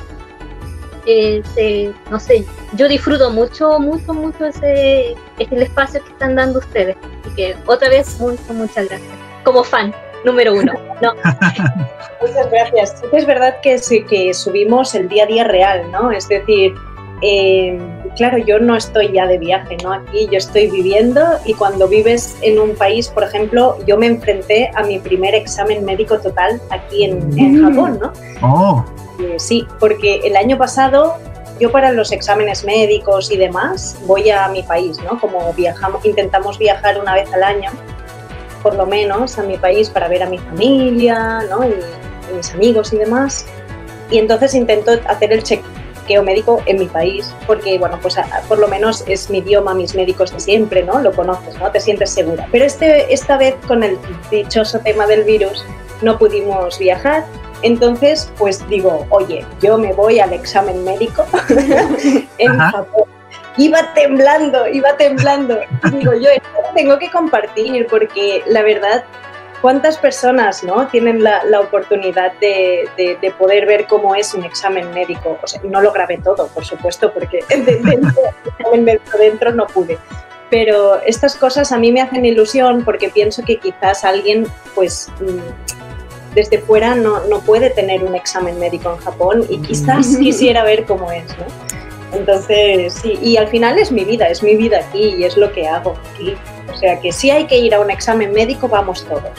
Eh, no sé, yo disfruto mucho, mucho, mucho ese, el espacio que están dando ustedes. Así que otra vez, muchas, muchas gracias. Como fan, número uno. No, Muchas gracias. Es verdad que, que subimos el día a día real, ¿no? Es decir, eh, claro, yo no estoy ya de viaje, ¿no? Aquí yo estoy viviendo y cuando vives en un país, por ejemplo, yo me enfrenté a mi primer examen médico total aquí en, en Mm. Japón, ¿no? Oh, Eh, sí, porque el año pasado yo para los exámenes médicos y demás voy a mi país, ¿no? Como viajamos, intentamos viajar una vez al año, por lo menos a mi país para ver a mi familia, ¿no? Y, y mis amigos y demás. Y entonces intento hacer el chequeo médico en mi país, porque bueno, pues a- por lo menos es mi idioma, mis médicos de siempre, ¿no? Lo conoces, ¿no? Te sientes segura. Pero este, esta vez con el dichoso tema del virus no pudimos viajar entonces, pues digo, oye, yo me voy al examen médico en Ajá. Japón. Iba temblando, iba temblando. Digo, yo tengo que compartir porque la verdad, ¿cuántas personas no tienen la, la oportunidad de, de- de poder ver cómo es un examen médico? O sea, no lo grabé todo, por supuesto, porque de- dentro, el examen médico dentro no pude. Pero estas cosas a mí me hacen ilusión porque pienso que quizás alguien, pues, mm, desde fuera no, no puede tener un examen médico en Japón y quizás quisiera ver cómo es, ¿no? Entonces, sí, y al final es mi vida, es mi vida aquí y es lo que hago aquí. O sea que si hay que ir a un examen médico, vamos todos.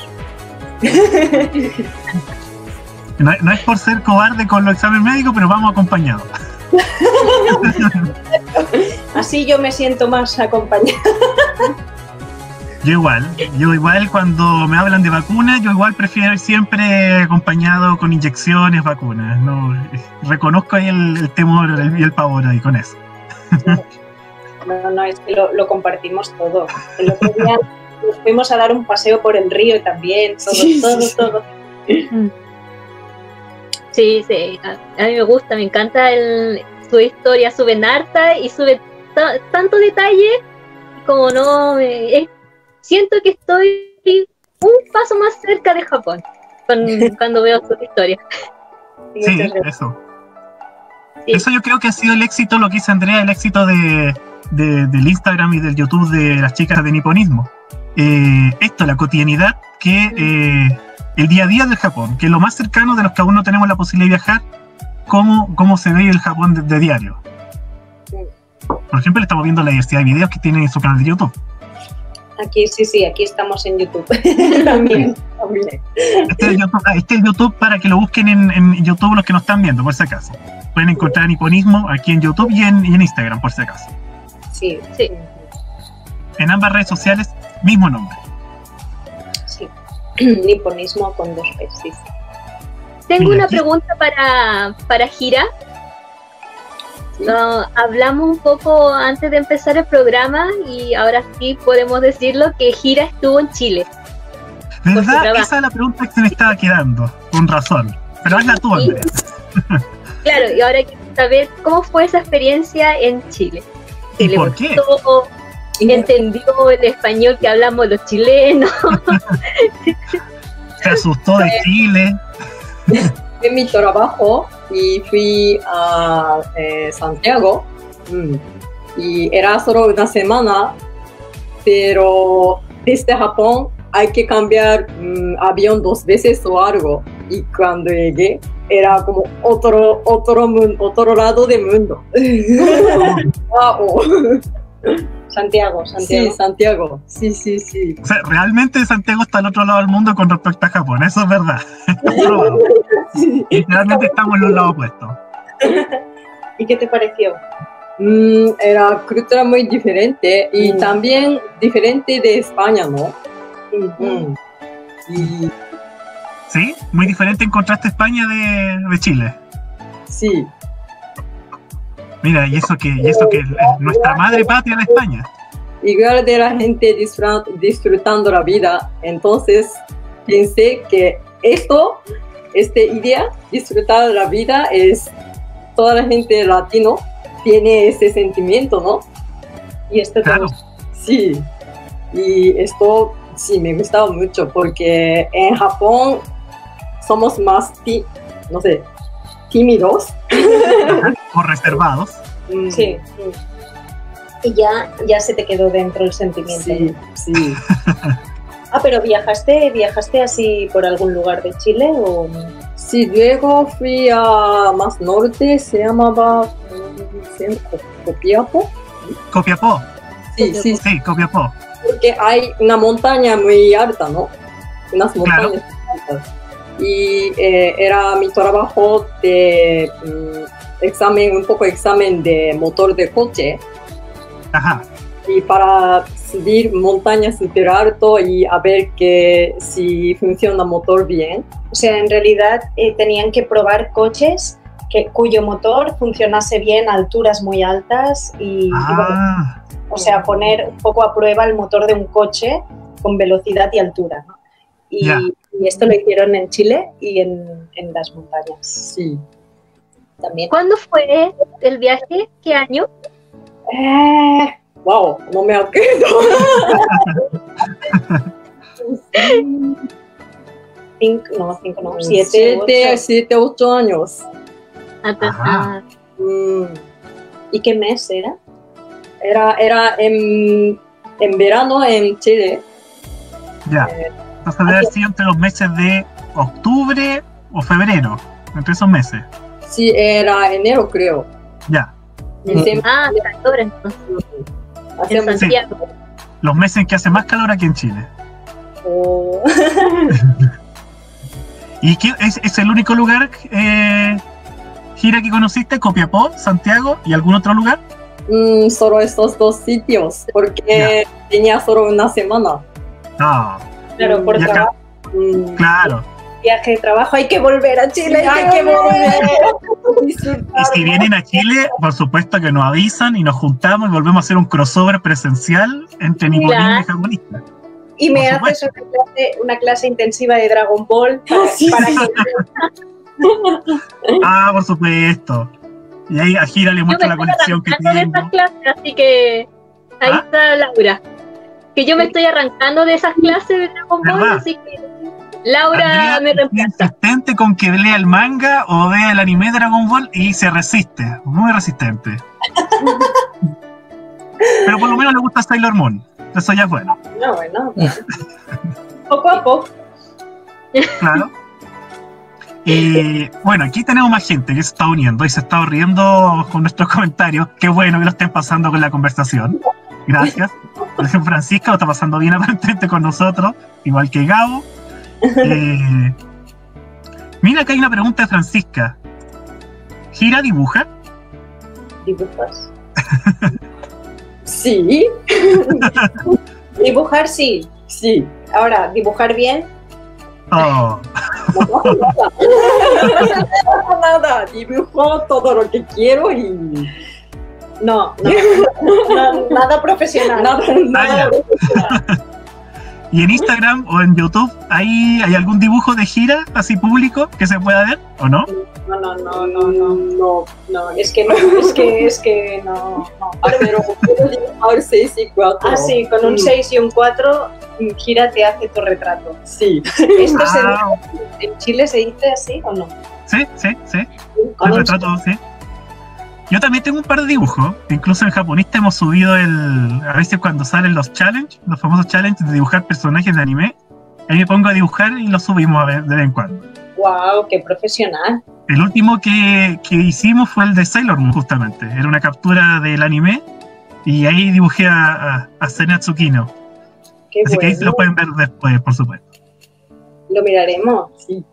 no, no es por ser cobarde con los exámenes médicos, pero vamos acompañados. Así yo me siento más acompañada. Yo igual, yo igual cuando me hablan de vacunas, yo igual prefiero ir siempre acompañado con inyecciones, vacunas. No, reconozco ahí el, el temor el- y el pavor ahí con eso. No, no, es que lo, lo compartimos todo. El otro día nos fuimos a dar un paseo por el río también, todo, Sí, todo, sí, sí. todo. sí, sí, a, a mí me gusta, me encanta el, su historia, sube harta y sube ta- tanto detalle como no, me- es- siento que estoy un paso más cerca de Japón con- cuando veo su historia. Sí, eso. Sí. Eso yo creo que ha sido el éxito, lo que dice Andrea, el éxito de, de- del Instagram y del YouTube de las chicas de niponismo. Eh, esto, la cotidianidad, que eh, el día a día del Japón, que es lo más cercano de los que aún no tenemos la posibilidad de viajar, cómo, cómo se ve el Japón de, de diario. Por ejemplo, le estamos viendo la diversidad de videos que tiene en su canal de YouTube. Aquí, sí, sí, aquí estamos en YouTube. también, también. Este es el YouTube, este es YouTube para que lo busquen en, en YouTube los que nos están viendo, por si acaso. Pueden encontrar niponismo aquí en YouTube y en, y en Instagram, por si acaso. Sí, Sí. En ambas redes sociales, mismo nombre. sí. Niponismo con dos sí. Tengo Mira, una aquí- pregunta para, para Gira. No, hablamos un poco antes de empezar el programa y ahora sí podemos decirlo que Gira estuvo en Chile. ¿Verdad? Esa es la pregunta que se me estaba quedando, con razón. Pero hazla tú. Andrea. Claro, y ahora quiero saber cómo fue esa experiencia en Chile. ¿Y ¿Le por qué? gustó? ¿Entendió el español que hablamos los chilenos? Se asustó de Chile. De mi trabajo y fui a eh, Santiago. Mm. Y era solo una semana, pero desde Japón hay que cambiar mm, avión dos veces o algo. Y cuando llegué, era como otro, otro, mun- otro lado del mundo. wow. Santiago, Santiago. Sí, Santiago. Sí, sí, sí. O sea, realmente Santiago está al otro lado del mundo con respecto a Japón, eso es verdad. Comprobado. Literalmente estamos en los lados opuestos. ¿Y qué te pareció? Mm, era cultura muy diferente y Mm. también diferente de España, ¿no? Mm. Y ¿Sí? Muy diferente en contraste a España de, de Chile. sí, Mira, y eso que, y eso que es nuestra madre patria la España. igual de la gente disfrutando la vida, entonces pensé que esto, esta idea, disfrutar la vida, es toda la gente latino tiene ese sentimiento, ¿no? Y esto Claro. Sí, y esto sí me gustaba mucho porque en Japón somos más, ti- no sé, tímidos. O reservados. Mm, Sí. Y ya, ya se te quedó dentro el sentimiento. Sí, sí. Ah, pero viajaste, viajaste así por algún lugar de Chile o Sí, luego fui a más norte, se llamaba Copiapo. Copiapó. Sí, sí, sí, Sí, Copiapó. porque hay una montaña muy alta, ¿no? Unas montañas muy altas. Y eh, era mi trabajo de mm, examen, un poco examen de motor de coche. Ajá. y para subir montañas súper alto y a ver que si funciona el motor bien. O sea, en realidad eh, tenían que probar coches que, cuyo motor funcionase bien a alturas muy altas y, y bueno, Ah, o sea, poner un poco a prueba el motor de un coche con velocidad y altura. ¿no? Y, esto lo hicieron en Chile y en, en las montañas Sí. también. ¿Cuándo fue el viaje? ¿Qué año? Eh, wow, no me acuerdo. Cinco, no, cinco, no, siete, siete, ocho. siete, ocho años. Hasta- Ajá. ah, Mm, ¿Y qué mes era? Era, era en, en verano en Chile. ya. Entonces debe haber sido entre los meses de octubre o febrero. Entre esos meses. Sí, era enero, creo. Ya. Ah, calor entonces, hacía en Santiago. Los meses en que hace más calor aquí en Chile. Oh, ¿Y qué, es, es el único lugar, eh, gira que conociste? Copiapó, Santiago y algún otro lugar? mm, solo estos dos sitios, porque tenía solo una semana. No, Claro, por Y acá- trabajo, Mm, claro. viaje de trabajo, hay que volver a Chile. Sí, hay que volver. Y si vienen a Chile, por supuesto que nos avisan y nos juntamos y volvemos a hacer un crossover presencial entre Claro. y japonista. Y me Por haces una clase, una clase intensiva de Dragon Ball para, Sí, para que Ah, por supuesto. Y ahí a Gira le muestra la colección que tengo. esas clases, así que ahí ¿Ah? está Laura. Que yo me estoy arrancando de esas clases de Dragon Ball, así que Laura Andrea me es reemplaza. insistente con que lea el manga o vea el anime Dragon Ball y se resiste, muy resistente. Pero por lo menos le gusta Sailor Moon, eso ya es bueno, No, bueno. poco a poco. claro. Y bueno, aquí tenemos más gente que se está uniendo y se está riendo con nuestros comentarios. Qué bueno que lo estén pasando con la conversación. Gracias. Por ejemplo, Francisca lo está pasando bien aparentemente con nosotros, igual que Gabo. Eh, mira, acá hay una pregunta de Francisca. ¿Gira dibuja? Dibujas. Sí, Dibujar sí. sí. Ahora, dibujar bien, Oh, No, nada, dibujo todo lo que quiero y no, no, nada profesional. nada, nada. ¿Y en Instagram o en YouTube hay, hay algún dibujo de gira así público que se pueda ver o no? No, no, no, no, no, no. no, es que no, es que, es que no, no. Ah, pero puedo dibujar 6 y 4. Ah, sí, con un Mm. 6 y un 4, gira te hace tu retrato. Sí. ¿Esto se Ah, dice- en Chile se dice así o no? sí, sí, sí. Con El un- retrato, sí. Yo también tengo un par de dibujos. Incluso en japonista hemos subido el. A veces cuando salen los challenge, los famosos challenge de dibujar personajes de anime, ahí me pongo a dibujar y los subimos a ver de vez en cuando. Wow, qué profesional. El último que, que hicimos fue el de Sailor Moon, justamente. Era una captura del anime y ahí dibujé a, a, a Así que ahí lo pueden ver después, por supuesto. Lo miraremos. Sí.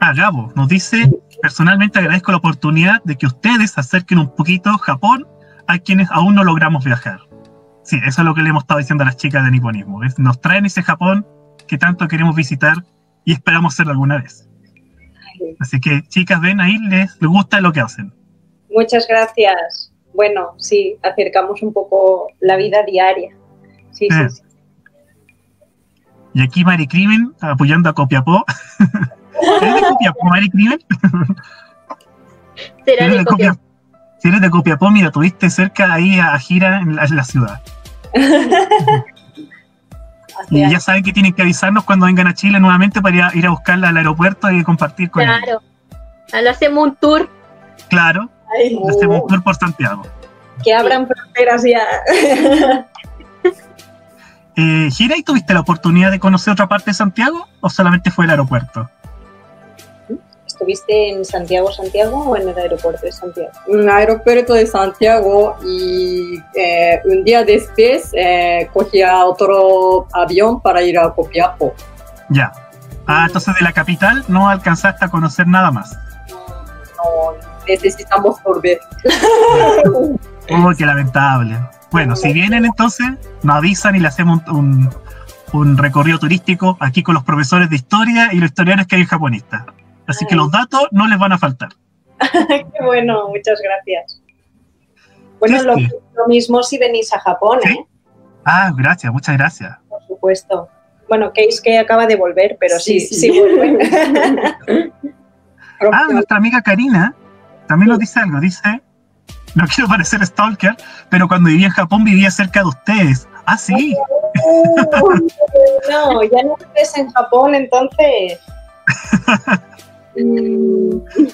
Ah, Gabo, nos dice, personalmente agradezco la oportunidad de que ustedes acerquen un poquito Japón a quienes aún no logramos viajar. Sí, eso es lo que le hemos estado diciendo a las chicas de Niponismo. es- Nos traen ese Japón que tanto queremos visitar y esperamos hacerlo alguna vez. Así que, chicas, ven ahí, les, les gusta lo que hacen. Muchas gracias. Bueno, sí, acercamos un poco la vida diaria. Sí, sí, Eh. sí. Y aquí Mari Crimen apoyando a Copiapó. ¿Eres de Copiapó, Mari Crimen? Será eres de de copia. Copiapó, si eres de Copiapó, mira, tuviste cerca ahí a Gira en la, en la ciudad. Y ya saben que tienen que avisarnos cuando vengan a Chile nuevamente para ir a, ir a buscarla al aeropuerto y compartir con ellos. Claro. Ah, hacemos un tour. Claro, Ay, hacemos un tour por Santiago. que abran fronteras ya. Eh, Gira, ¿y tuviste la oportunidad de conocer otra parte de Santiago o solamente fue el aeropuerto? ¿Estuviste en Santiago, Santiago o en el aeropuerto de Santiago? un aeropuerto de Santiago y eh, un día después eh, cogía otro avión para ir a Copiapó. Ya. Ah, entonces de la capital no alcanzaste a conocer nada más. No, necesitamos volver. Oh, qué lamentable. Bueno, si vienen entonces, nos avisan y le hacemos un, un- un recorrido turístico aquí con los profesores de historia y los historiadores que hay en japonistas. Así que los datos no les van a faltar. Qué bueno, muchas gracias. Bueno, lo, mismo si venís a Japón, Sí. ¿eh? Ah, gracias, muchas gracias. Por supuesto. Bueno, Case que acaba de volver, pero sí, Sí, sí, sí. vuelve. Ah, nuestra amiga Karina también nos dice algo. Dice, no quiero parecer stalker, pero cuando vivía en Japón vivía cerca de ustedes. Ah, sí. no, ya no vives en Japón, entonces. Mm,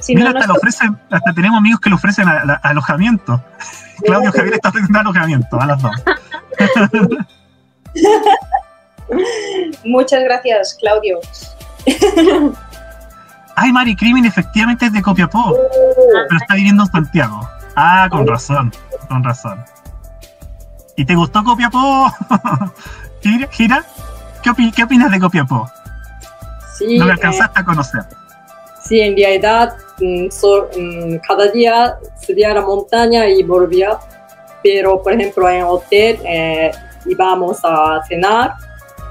si Mira, no, hasta, no le ofrecen, hasta tenemos amigos que le ofrecen a- a- alojamiento. Claudio Javier está ofreciendo alojamiento a las dos. Muchas gracias, Claudio. Ay, Mari Crimin efectivamente es de Copiapó, pero está viviendo en Santiago. Ah, con razón, con razón. ¿Y te gustó Copiapó? Gira, Gira, ¿qué, opi- qué opinas de Copiapó? Sí, No me eh, alcanzaste a conocer. sí, en realidad mm, so- mm, cada día subía a la montaña y volvía, pero por ejemplo en hotel eh, íbamos a cenar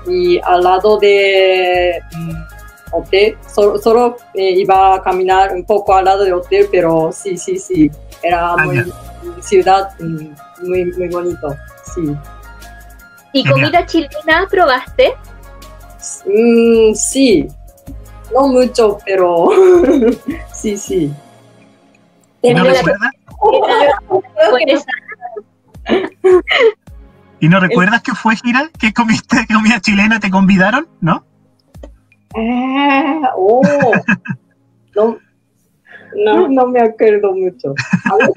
y al lado de mm, hotel solo, solo, eh, iba a caminar un poco al lado del hotel, pero sí, sí, sí, era Ah, muy ciudad muy, muy bonito, sí. ¿Y comida chilena probaste? Mm, sí, no mucho, pero sí, sí. ¿Y no recuerdas, ¿Y no recuerdas qué fue, Gira? ¿Qué comiste, qué comida chilena te convidaron? ¿No? Ah, oh, no, no, no me acuerdo mucho. A veces,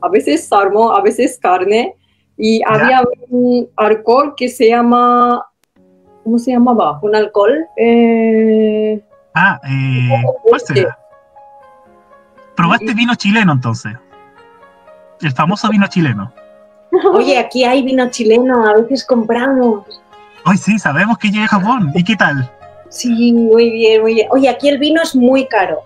a veces salmón, a veces carne y había un alcohol que se llama, ¿cómo se llamaba? ¿Un alcohol? Eh, Ah, eh, ¿cuál será? ¿Probaste vino chileno entonces? El famoso vino chileno. Oye, aquí hay vino chileno, a veces compramos. Hoy sí, sabemos que llega a Japón. ¿Y qué tal? Sí, muy bien, muy bien. Oye, aquí el vino es muy caro.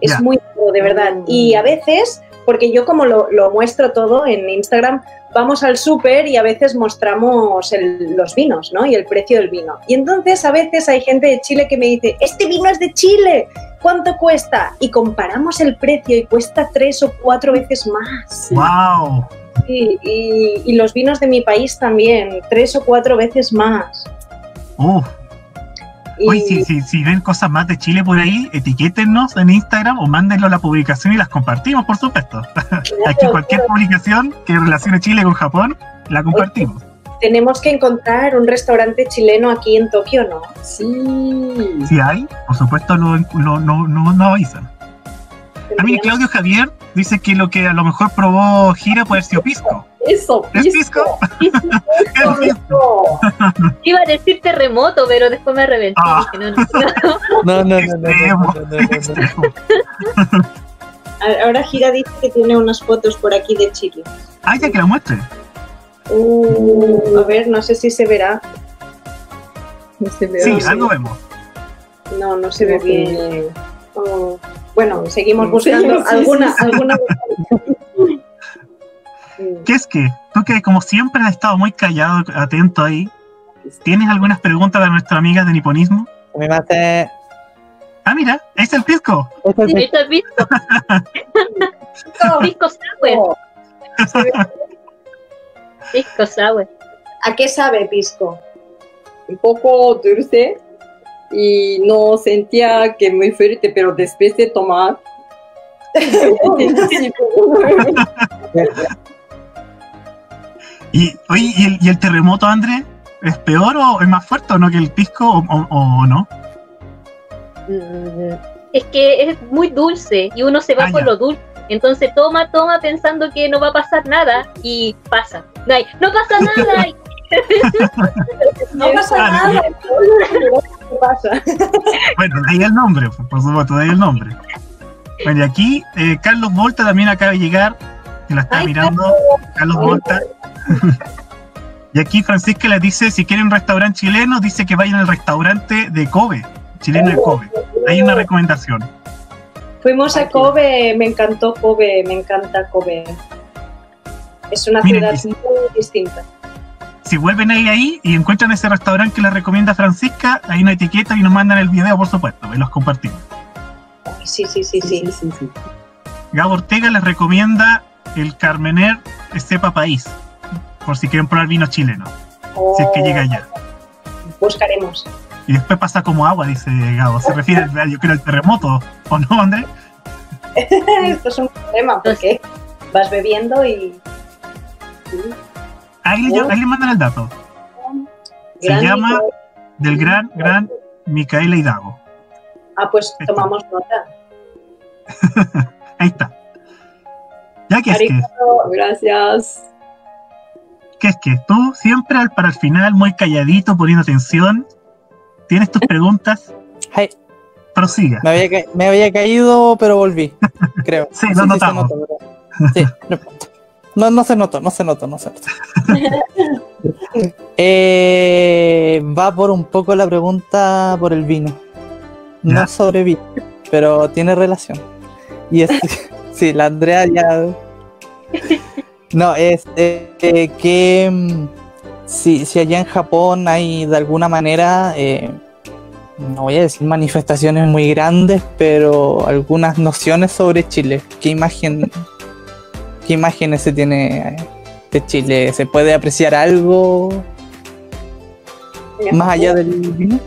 Es Ya. muy caro, de verdad. Mm. Y a veces, porque yo como lo, lo muestro todo en Instagram, vamos al súper y a veces mostramos el- los vinos, ¿no? Y el precio del vino. Y entonces a veces hay gente de Chile que me dice, este vino es de Chile, ¿cuánto cuesta? Y comparamos el precio y cuesta tres o cuatro veces más. ¡Wow! Sí, y, y los vinos de mi país también, tres o cuatro veces más. Uf. Oye, si, si, si ven cosas más de Chile por ahí, etiquétennos en Instagram o mándenlo a la publicación y las compartimos, por supuesto. Aquí cualquier publicación que relacione Chile con Japón, la compartimos. Tenemos que encontrar un restaurante chileno aquí en Tokio, ¿no? sí. Si hay, por supuesto, lo- no, no, no avisan. A mí Claudio Javier dice que lo que a lo mejor probó Gira puede haber sido pisco. Eso, ¿Es pisco. pisco? ¿Es pisco? iba a decir terremoto, pero después me. Ah. Dije, no, no, no. No, Ahora Gira dice que tiene unas fotos por aquí de Chile. Ah, ya que la muestre. Uh, a ver, no sé si se verá. No se ve. Sí, algo vemos. No, no se ve bien. Oh, bueno, seguimos buscando sí, sí, alguna, sí. alguna. ¿Qué es que? Tú que como siempre has estado muy callado, atento ahí, ¿tienes algunas preguntas de nuestra amiga de niponismo? Me hace. Ah, mira, ahí está el pisco. Es el- Esto es Visco. Visco Sour. Visco Sour. ¿A qué sabe Pisco? un poco dulce y no sentía que muy fuerte, pero después de tomar. Y, oye, ¿y el, y el terremoto, André? ¿Es peor o es más fuerte o no que el pisco o, o- o no? Mm, Es que es muy dulce y uno se va Ah, por ya. lo dulce. Entonces toma, toma pensando que no va a pasar nada y pasa. No, hay- no pasa nada. y- No pasa nada. ¿Qué pasa? Bueno, de ahí el nombre, por supuesto, de ahí el nombre. Bueno, y aquí eh, Carlos Volta también acaba de llegar, que la está Ay, mirando, Carlos Volta. y aquí Francisca les dice, si quieren un restaurante chileno, dice que vayan al restaurante de Kobe, chileno de Kobe. Hay una recomendación. Fuimos a. Kobe, me encantó Kobe, me encanta Kobe. Es una Miren, ciudad muy distinta. Si vuelven ahí, ahí y encuentran ese restaurante que les recomienda Francisca, hay una etiqueta y nos mandan el video, por supuesto, y los compartimos. Ay, Sí, sí, sí, sí. sí, sí. Gabo Ortega les recomienda el Carmener Cepa País, por si quieren probar vino chileno, si es que llega allá. Buscaremos. Y después pasa como agua, dice Gabo. Se refiere, yo creo, al terremoto, ¿o no, André? Esto es un problema porque vas bebiendo y. Ahí le, ahí le mandan el dato. Se Gran llama del gran, gran Micaela Hidago. Ah, pues tomamos nota. Ya que es que. Gracias. que es que tú siempre al- para el final, muy calladito, poniendo atención, tienes tus preguntas, Ay, prosiga. me, había ca- me había caído, pero volví. Creo. Sí, lo se notamos. notó, pero- sí, no importa. No, no se notó, no se notó, no se notó. Eh, va por un poco la pregunta por el vino. Ya. No sobre vino, pero tiene relación. Y es, sí, la Andrea ya. No, es eh, eh, que mm, si, si allá en Japón hay de alguna manera, eh, no voy a decir manifestaciones muy grandes, pero algunas nociones sobre Chile. ¿Qué imagen, qué imágenes se tiene de Chile? ¿Se puede apreciar algo más allá del vino?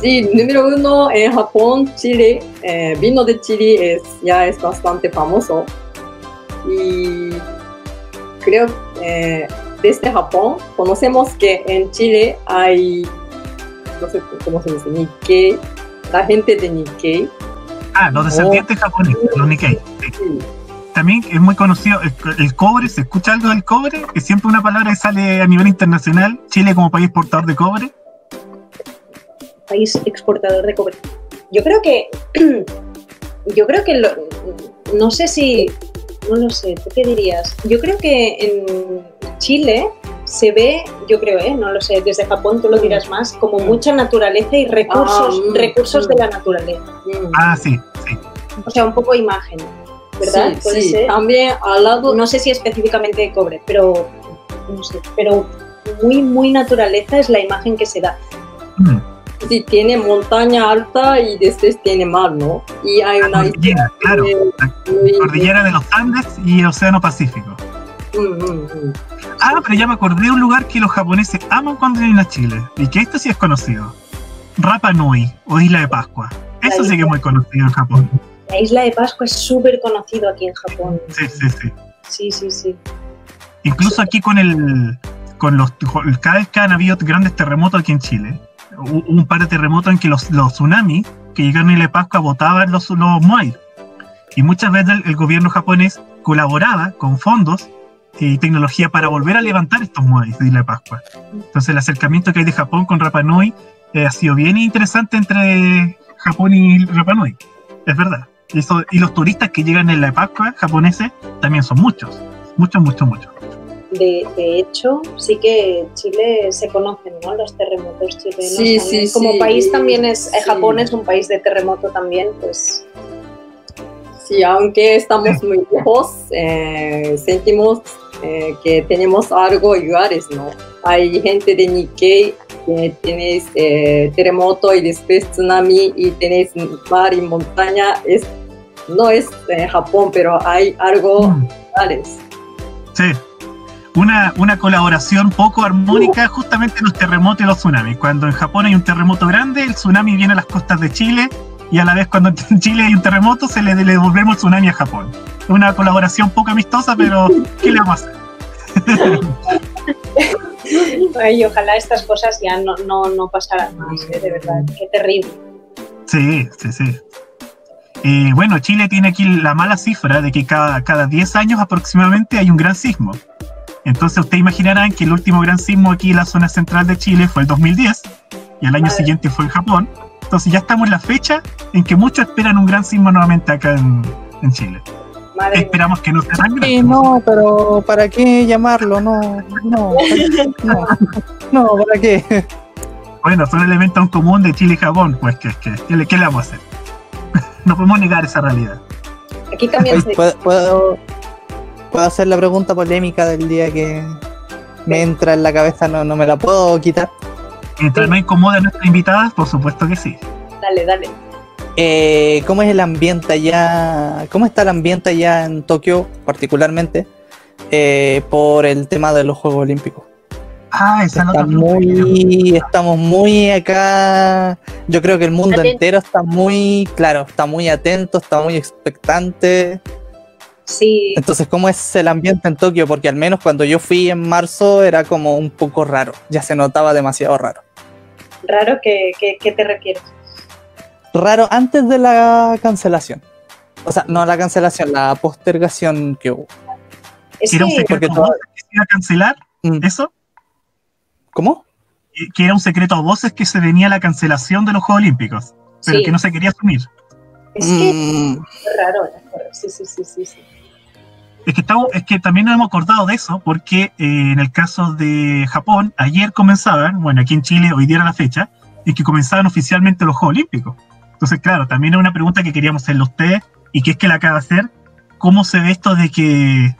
Sí, número uno en Japón, Chile, eh, vino de Chile es, ya es bastante famoso. Y creo eh, desde Japón conocemos que en Chile hay, no sé cómo se dice, Nikkei, la gente de Nikkei. Ah, los descendientes japoneses, los Nikkei. sí. Sí, También es muy conocido el, el cobre, ¿se escucha algo del cobre? Es siempre una palabra que sale a nivel internacional. Chile como país exportador de cobre. País exportador de cobre. Yo creo que. Yo creo que. lo- no sé si. No lo sé, ¿tú qué dirías? Yo creo que en Chile se ve, yo creo, ¿eh? no lo sé, desde Japón tú lo dirás más, como mucha naturaleza y recursos, Ah, mm, recursos mm. de la naturaleza. Mm. Ah, sí, sí. O sea, un poco imagen, ¿verdad? Sí, Puede sí. ser. También al lado, No sé si específicamente de cobre, pero no sé, pero muy, muy naturaleza es la imagen que se da. Mm, sí, tiene montaña alta y después tiene mar, ¿no? Y hay la una cordillera, claro. muy- Cordillera de los Andes y Océano Pacífico. Mm, mm, mm. Ah, pero ya me acordé de un lugar que los japoneses aman cuando vienen a Chile. Y que esto sí es conocido. Rapa Nui o Isla de Pascua. Eso sí que es muy conocido en Japón. La isla de Pascua es súper conocido aquí en Japón. Sí, sí, sí. Sí, sí, sí. Incluso aquí con el. Con los, cada vez que han habido grandes terremotos aquí en Chile, hubo un par de terremotos en que los, los tsunamis que llegaron a Isla de Pascua botaban los, los moai. Y muchas veces el, el gobierno japonés colaboraba con fondos y tecnología para volver a levantar estos moai de Isla de Pascua. Entonces el acercamiento que hay de Japón con Rapa Nui eh, ha sido bien interesante entre Japón y Rapa Nui. Es verdad. Eso- y los turistas que llegan en la Pascua japoneses también son muchos. Muchos, muchos, muchos. De, de hecho, sí que Chile se conocen, ¿no? Los terremotos chilenos. Sí, también. sí, Como sí. país también es, eh, Sí. Japón es un país de terremoto también, pues Sí, aunque estamos muy lejos, eh, sentimos eh, que tenemos algo iguales, ¿no? Hay gente de Nikkei que tenéis eh, terremoto y después tsunami y tenéis mar y montaña. Es, no es eh, Japón, pero hay algo Mm, iguales. Sí. Una, una colaboración poco armónica justamente en los terremotos y los tsunamis. Cuando en Japón hay un terremoto grande, el tsunami viene a las costas de Chile y a la vez cuando en Chile hay un terremoto se le, le devolvemos el tsunami a Japón. Una colaboración poco amistosa, pero ¿qué le vamos a hacer? ay, ojalá estas cosas ya no, no, no pasaran más, ¿eh? de verdad, qué terrible. Sí, sí, sí. Bueno, Chile tiene aquí la mala cifra de que cada, cada 10 años aproximadamente hay un gran sismo. Entonces ustedes imaginarán que el último gran sismo aquí en la zona central de Chile fue el 2010 y al año siguiente fue en Japón. Entonces ya estamos en la fecha en que muchos esperan un gran sismo nuevamente acá en, en Chile. Madre mía. Esperamos que no sea tan Sí, no, pero ¿para qué llamarlo? No, no, no, no, ¿para qué? Bueno, son elementos en común de Chile y Japón, pues que, que, ¿qué, le, qué le vamos a hacer? no podemos negar esa realidad. Aquí también ¿Puedo, puedo, puedo hacer la pregunta polémica del día que me entra en la cabeza? No, no me la puedo quitar. Mientras no incomoda a nuestras invitadas, por supuesto que sí. Dale, dale. Eh, ¿Cómo es el ambiente allá? ¿Cómo está el ambiente allá en Tokio, particularmente, eh, por el tema de los Juegos Olímpicos? Ah, esa Está muy, estamos muy acá. Yo creo que el mundo Atento. entero está muy, claro, está muy atento, está muy expectante. Sí, Entonces, ¿cómo es el ambiente en Tokio? Porque al menos cuando yo fui en marzo era como un poco raro, ya se notaba demasiado raro. raro que te refieres. Raro antes de la cancelación. O sea, no la cancelación, la postergación que hubo. Es ¿Era un secreto a voces que se iba a cancelar Mm, eso? ¿Cómo? ¿Que- ¿Que era un secreto a voces que se venía la cancelación de los Juegos Olímpicos? Pero Sí. que no se quería asumir. es que Mm, es raro, es raro. Sí, sí, sí, sí, sí. Es que, estamos, es que también nos hemos acordado de eso, porque eh, en el caso de Japón, ayer comenzaban, bueno, aquí en Chile hoy día era la fecha, y que comenzaban oficialmente los Juegos Olímpicos. Entonces, claro, también es una pregunta que queríamos hacerle a ustedes, y que es que la acaba de hacer, ¿cómo se ve esto de que,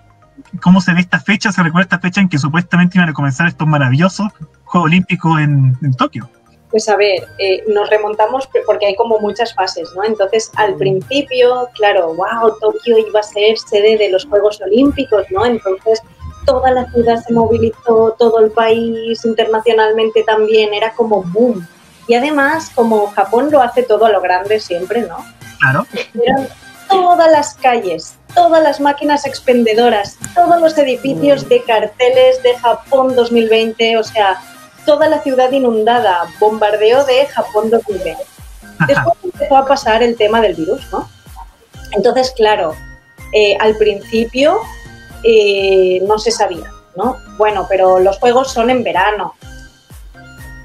cómo se ve esta fecha, se recuerda esta fecha en que supuestamente iban a comenzar estos maravillosos Juegos Olímpicos en, en Tokio? Pues a ver, eh, nos remontamos porque hay como muchas fases, ¿no? Entonces, al principio, claro, wow, Tokio iba a ser sede de los Juegos Olímpicos, ¿no? Entonces, toda la ciudad se movilizó, todo el país internacionalmente también, era como boom. Y además, como Japón lo hace todo a lo grande siempre, ¿no? Claro, Eran todas las calles, todas las máquinas expendedoras, todos los edificios de carteles de Japón 2020, o sea, toda la ciudad inundada, bombardeo de Japón 2020. Después empezó a pasar el tema del virus, ¿no? Entonces, claro, eh, al principio eh, no se sabía, ¿no? Bueno, pero los juegos son en verano.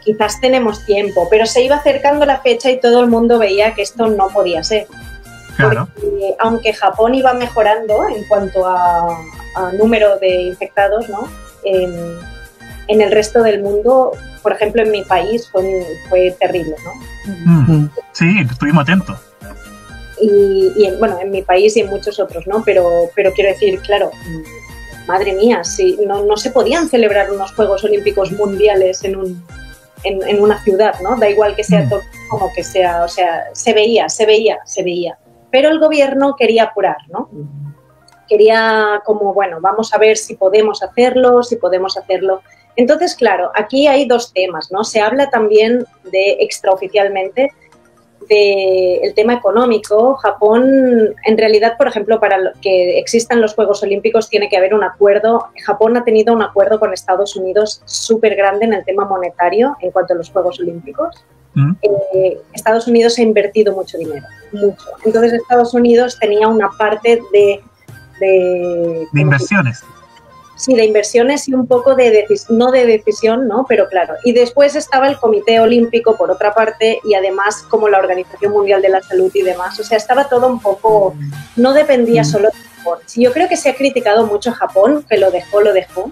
Quizás tenemos tiempo, pero se iba acercando la fecha y todo el mundo veía que esto no podía ser. claro. Porque, aunque Japón iba mejorando en cuanto a, a número de infectados, ¿no? En el resto del mundo, por ejemplo, en mi país fue, fue terrible, ¿no? Mm, sí, estuvimos atentos. y, y en, bueno, en mi país y en muchos otros, ¿no? Pero, pero quiero decir, claro, mm, madre mía, si no, no se podían celebrar unos Juegos Olímpicos mundiales en, un, en, en una ciudad, ¿no? Da igual que sea Mm. Tokio como que sea, o sea, se veía, se veía, se veía. Pero el gobierno quería apurar, ¿no? Quería como, bueno, vamos a ver si podemos hacerlo, si podemos hacerlo. Entonces, claro, aquí hay dos temas, ¿no? Se habla también de extraoficialmente del tema económico, Japón, en realidad, por ejemplo, para lo- que existan los Juegos Olímpicos tiene que haber un acuerdo. Japón ha tenido un acuerdo con Estados Unidos súper grande en el tema monetario en cuanto a los Juegos Olímpicos. Mm. Eh, Estados Unidos ha invertido mucho dinero, mucho. Entonces Estados Unidos tenía una parte de... De, De inversiones. Sí, de inversiones y un poco de no de decisión, ¿no? Pero claro. Y después estaba el Comité Olímpico por otra parte y además como la Organización Mundial de la Salud y demás. O sea, estaba todo un poco, no dependía Mm. solo de Japón. Yo creo que se ha criticado mucho a Japón, que lo dejó, lo dejó.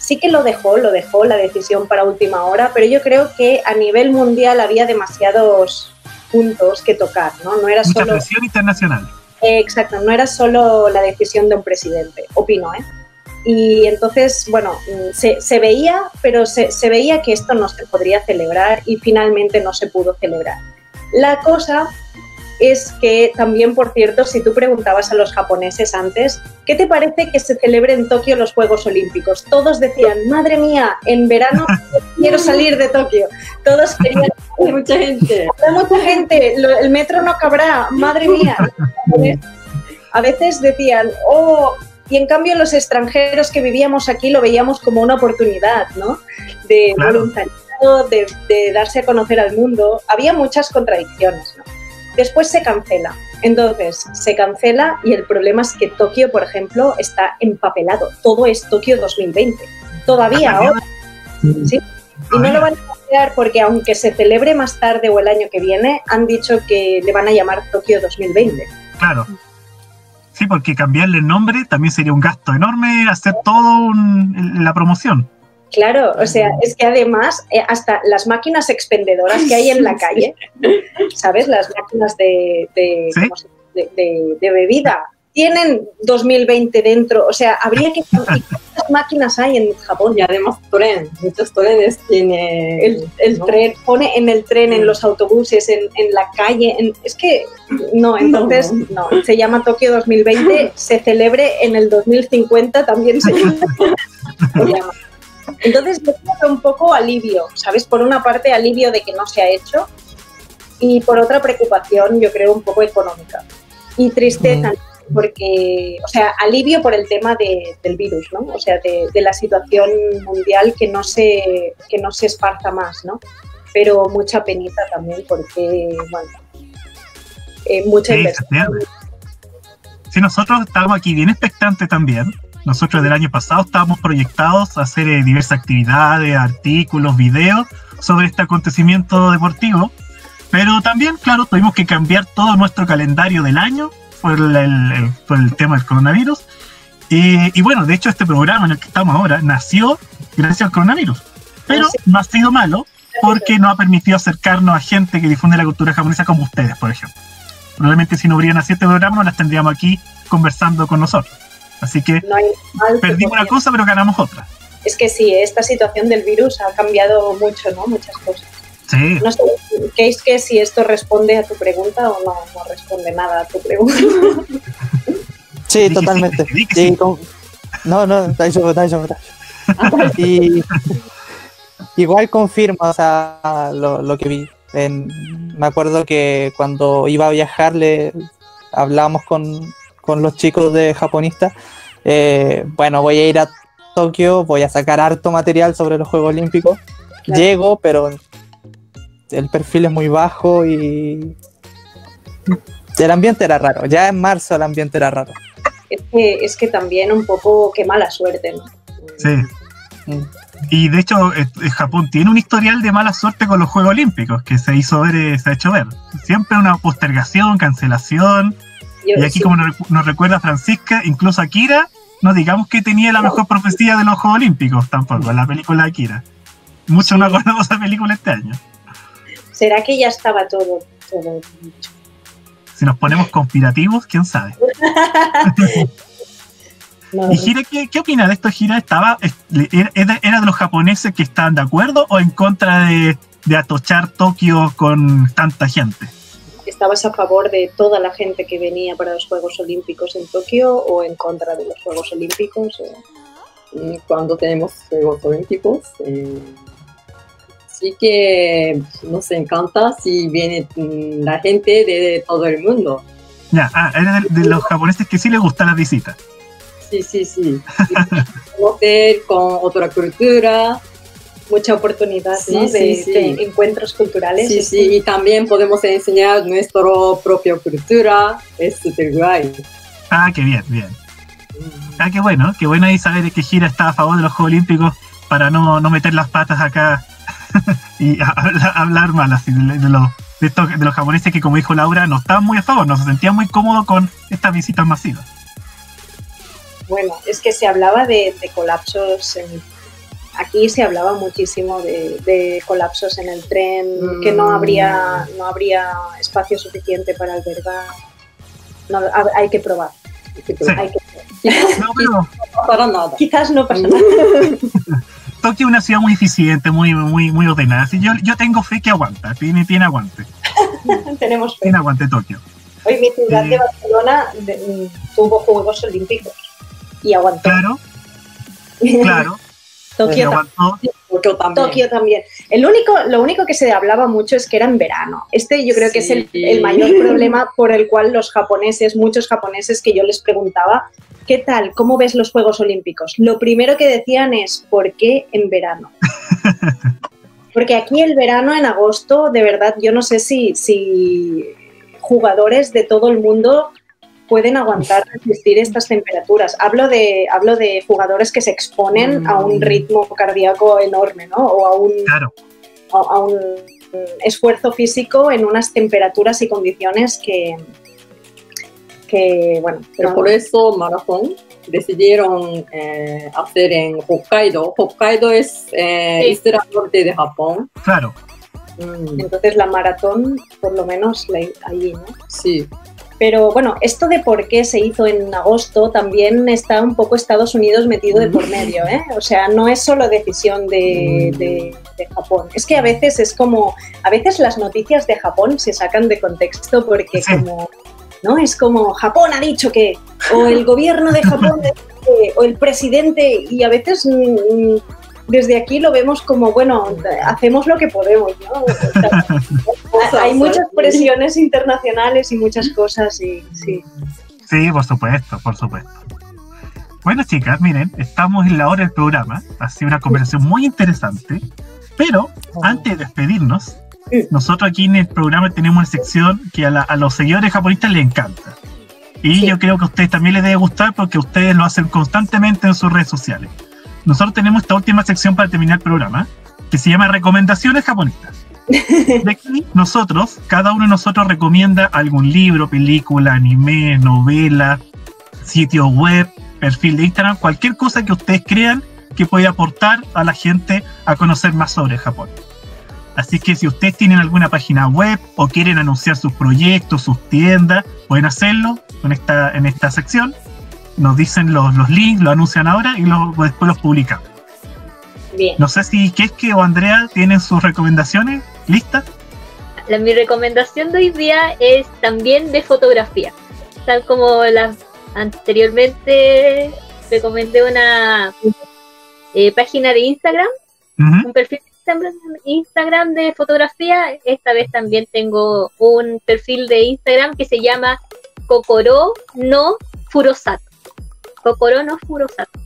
sí que lo dejó, lo dejó la decisión para última hora, pero yo creo que a nivel mundial había demasiados puntos que tocar, ¿no? No era Mucha solo... presión internacional. Eh, exacto, no era solo la decisión de un presidente, opino, ¿eh? Y entonces, bueno, mm, se, se veía, pero se, se veía que esto no se podría celebrar y finalmente no se pudo celebrar. La cosa es que también, por cierto, si tú preguntabas a los japoneses antes, ¿qué te parece que se celebre en Tokio los Juegos Olímpicos? Todos decían, madre mía, en verano quiero salir de Tokio. Todos querían, Hay mucha gente. hay mucha gente, el metro no cabrá, madre mía. A veces decían, oh, y en cambio los extranjeros que vivíamos aquí lo veíamos como una oportunidad, ¿no? De Claro. voluntariado, de, de darse a conocer al mundo. Había muchas contradicciones, ¿no? Después se cancela. Entonces, se cancela y el problema es que Tokio, por ejemplo, está empapelado. Todo es Tokio 2020. Todavía ahora. ¿sí? Y no lo van a cambiar porque aunque se celebre más tarde o el año que viene, han dicho que le van a llamar Tokio 2020. Claro. Sí, porque cambiarle el nombre también sería un gasto enorme hacer todo un- la promoción. Claro, o sea, es que además eh, hasta las máquinas expendedoras que hay en la calle, ¿sabes? Las máquinas de, de, Sí. ¿cómo se- de- de- de bebida tienen 2020 dentro, o sea, habría que... ¿y ¿Cuántas máquinas hay en Japón? Y además tren, muchos trenes tiene El, el ¿no? tren, pone en el tren, en los autobuses, en, en la calle, en- es que no, entonces no, se llama Tokio 2020, se celebre en el 2050 también se llama. se llama. Entonces yo creo que un poco alivio, ¿sabes? Por una parte alivio de que no se ha hecho y por otra preocupación yo creo un poco económica y tristeza porque, o sea, alivio por el tema de- del virus, ¿no? O sea, de, de la situación mundial que no se que no se esparza más, ¿no? Pero mucha penita también porque, bueno, eh, mucha Sí, inversión. Sí, nosotros estábamos aquí bien expectantes también. Nosotros del año pasado estábamos proyectados a hacer eh, diversas actividades, artículos, videos sobre este acontecimiento deportivo. Pero también, claro, tuvimos que cambiar todo nuestro calendario del año por el, el- por el tema del coronavirus. Y, y bueno, de hecho este programa en el que estamos ahora nació gracias al coronavirus. Pero sí. no ha sido malo porque nos ha permitido acercarnos a gente que difunde la cultura japonesa como ustedes, por ejemplo. Probablemente si no hubiera nacido este programa no las tendríamos aquí conversando con nosotros. Así que No perdimos una cosa pero ganamos otra. Es que sí, esta situación del virus ha cambiado mucho, ¿no? Muchas cosas. Sí, No sé, ¿qué es que si esto responde a tu pregunta o no, no responde nada a tu pregunta? Sí, totalmente. Sí, sí. con- No, no, daijoubu, daijoubu, daijoubu. Y igual confirma, o sea, lo, lo que vi. En- me acuerdo que cuando iba a viajar le hablábamos con, con los chicos de japonistas. eh, bueno, voy a ir a Tokio, voy a sacar harto material sobre los Juegos Olímpicos. Claro. Llego, pero el perfil es muy bajo y el ambiente era raro. Ya en marzo el ambiente era raro. es, que, es que también un poco qué mala suerte, ¿no? sí. Mm. Y de hecho, eh, eh, Japón tiene un historial de mala suerte con los Juegos Olímpicos que se hizo ver, eh, se ha hecho ver. Siempre una postergación, cancelación. Yo- Y aquí, sí, como nos, recu- nos recuerda Francisca, incluso Akira, no digamos que tenía la mejor profecía de los Juegos Olímpicos tampoco, la película de Akira. Muchos no acordamos esa película este año. ¿Será que ya estaba todo, todo dicho? Si nos ponemos conspirativos, quién sabe. No, ¿Y Gira, qué, qué opina de esto, Gira? ¿Estaba, era, de los japoneses que estaban de acuerdo o en contra de, de atochar Tokio con tanta gente? ¿Estabas a favor de toda la gente que venía para los Juegos Olímpicos en Tokio o en contra de los Juegos Olímpicos? Y cuando tenemos Juegos Olímpicos, eh, sí que nos encanta si viene mm, la gente de todo el mundo. Ya, ah, era de, de los japoneses que sí les gusta la visita. Sí, sí, sí. Conocer con otra cultura. Mucha oportunidad Sí, ¿no? sí, de, sí. de encuentros culturales. Sí, sí, y también podemos enseñar nuestra propia cultura. Es súper guay. Ah, qué bien, bien. Ah, qué bueno, qué bueno ahí saber que Gira está a favor de los Juegos Olímpicos para no, no meter las patas acá y habla- hablar mal así de, de los, de, estos- de los japoneses que, como dijo Laura, no estaban muy a favor, no se sentían muy cómodos con estas visitas masivas. Bueno, es que se hablaba de, de colapsos en aquí se hablaba muchísimo de, de colapsos en el tren, que no habría, no habría espacio suficiente para albergar. No, ha- hay que probar. Hay que probar, Sí. hay que probar. No, pero Para nada. Quizás no pasa nada. Tokio es una ciudad muy eficiente, muy, muy, muy ordenada. Así yo, yo tengo fe que aguanta, tiene, tiene aguante. Tenemos fe. Tiene aguante Tokio. Hoy mi ciudad Sí. de Barcelona de- mm, tuvo Juegos Olímpicos y aguantó. Claro, claro. Tokio, tam- aguantó. Tokio también. Tokio también. El único, lo único que se hablaba mucho es que era en verano. Este yo creo que es el, el mayor problema por el cual los japoneses, muchos japoneses que yo les preguntaba, ¿qué tal? ¿Cómo ves los Juegos Olímpicos? Lo primero que decían es, ¿por qué en verano? Porque aquí el verano en agosto, de verdad, yo no sé si, si jugadores de todo el mundo pueden aguantar resistir estas temperaturas. Hablo de, hablo de jugadores que se exponen a un ritmo cardíaco enorme, ¿no? O a un, Claro, a, a un esfuerzo físico en unas temperaturas y condiciones que, que bueno, Pero por eso maratón decidieron eh, hacer en Hokkaido. Hokkaido es eh, Sí. isla norte de Japón. claro. Mm, entonces la maratón, por lo menos la, allí, ¿no? sí. Pero bueno, esto de por qué se hizo en agosto también está un poco Estados Unidos metido de por medio, ¿eh? O sea, no es solo decisión de, de- de Japón. Es que a veces es como, a veces las noticias de Japón se sacan de contexto porque Sí. como, ¿no? Es como Japón ha dicho que, o el gobierno de Japón, ha dicho que, o el presidente, y a veces mm, desde aquí lo vemos como, bueno, hacemos lo que podemos, ¿no? O sea, hay muchas presiones internacionales y muchas cosas y sí. Sí, por supuesto, por supuesto. Bueno, chicas, miren, estamos en la hora del programa. Ha sido una conversación muy interesante. Pero antes de despedirnos, Mm. Nosotros aquí en el programa tenemos una sección que a, la- a los seguidores japonistas les encanta. Y Sí. yo creo que a ustedes también les debe gustar porque ustedes lo hacen constantemente en sus redes sociales. Nosotros tenemos esta última sección para terminar el programa, que se llama Recomendaciones japonistas. De aquí, nosotros, cada uno de nosotros recomienda algún libro, película, anime, novela, sitio web, perfil de Instagram, cualquier cosa que ustedes crean que puede aportar a la gente a conocer más sobre Japón. Así que si ustedes tienen alguna página web o quieren anunciar sus proyectos, sus tiendas, pueden hacerlo en esta, en esta sección. Nos dicen los, los links, lo anuncian ahora y lo- después los publicamos. Bien. No sé si Keske o Andrea tienen sus recomendaciones listas. La, mi recomendación de hoy día es también de fotografía. Tal como la, anteriormente recomendé una eh, página de Instagram, un perfil de Instagram- Instagram de fotografía. Esta vez también tengo un perfil de Instagram que se llama Kokoro no Furosato. Kokoro no Furosato.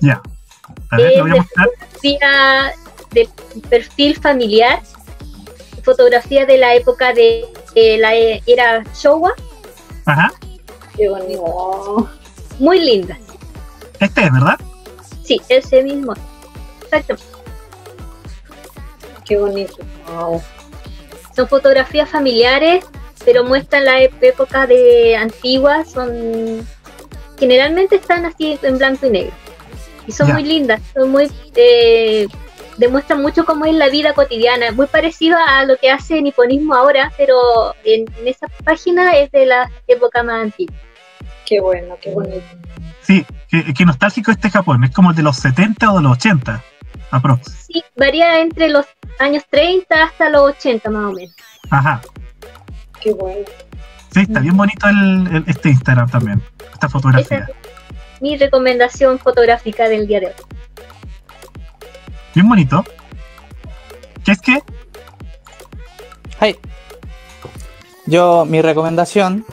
Ya. Eh, mostrar. fotografía de perfil familiar, fotografía de la época de la e- era Showa, Ajá. Qué bonito. muy lindas. Este es, ¿verdad? Sí, ese mismo. Exacto. Qué bonito. Wow. Son fotografías familiares, pero muestran la época de antigua, son generalmente están así en blanco y negro. Y son Ya. muy lindas, son muy eh, demuestran mucho cómo es la vida cotidiana, muy parecido a lo que hace Niponismo ahora, pero en, en esa página es de la época más antigua. Qué bueno, qué bonito. Sí, qué, qué nostálgico este Japón. Es como de los 70 o de los 80, aprox. Sí, varía entre los años 30 hasta los 80 más o menos. Ajá. Qué bueno. Sí, está bien bonito el, el- este Instagram también, esta Esa fotografía. es mi recomendación fotográfica del día de hoy. Bien bonito. ¿Qué es que? Hi. Yo, mi recomendación,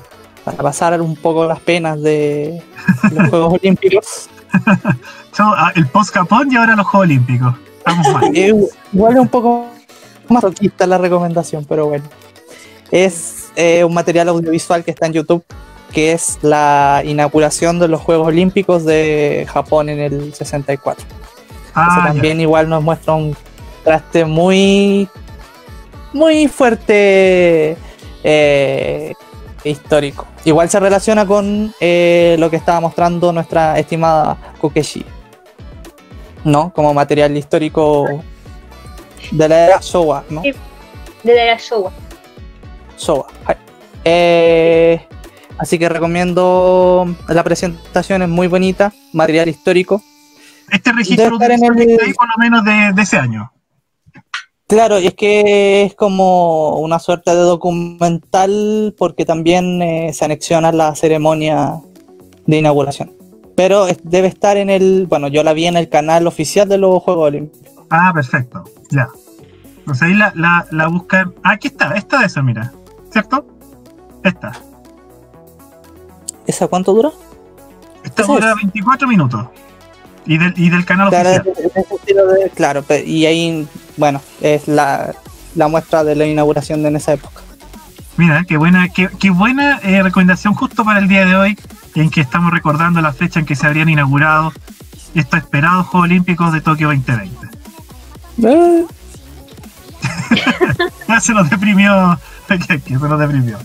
para pasar un poco las penas de los Juegos Olímpicos, So, ah, el post-Japón y ahora los Juegos Olímpicos. Estamos mal. eh, igual es un poco más roquista la recomendación, pero bueno. Es eh, un material audiovisual que está en YouTube, que es la inauguración de los Juegos Olímpicos de Japón en el 64. Eso Ah, ya. también igual nos muestra un traste muy muy fuerte eh, histórico. Igual se relaciona con eh, lo que estaba mostrando nuestra estimada Kokeshi. No, como material histórico de la era Showa, ¿no? Sí. De la era Showa. Showa. Eh, así que recomiendo la presentación, es muy bonita, material histórico. Este registro audiovisual el- por lo menos de, de ese año. Claro, y es que es como una suerte de documental porque también eh, se anexiona la ceremonia de inauguración. Pero debe estar en el, bueno, yo la vi en el canal oficial de los Juegos Olímpicos. Ah, perfecto. Ya. Entonces ahí la, la, la buscan. Ah, aquí está. Esta de esa, mira. ¿Cierto? Esta. ¿Esa cuánto dura? Esta dura es. 24 minutos. Y del, y del canal Claro, oficial. de- de claro, y ahí, bueno, es la, la muestra de la inauguración de en esa época. Mira, qué buena, qué, qué buena eh, recomendación justo para el día de hoy, en que estamos recordando la fecha en que se habrían inaugurado estos esperados Juegos Olímpicos de Tokio 2020. Eh, Ya se nos deprimió, que se nos deprimió.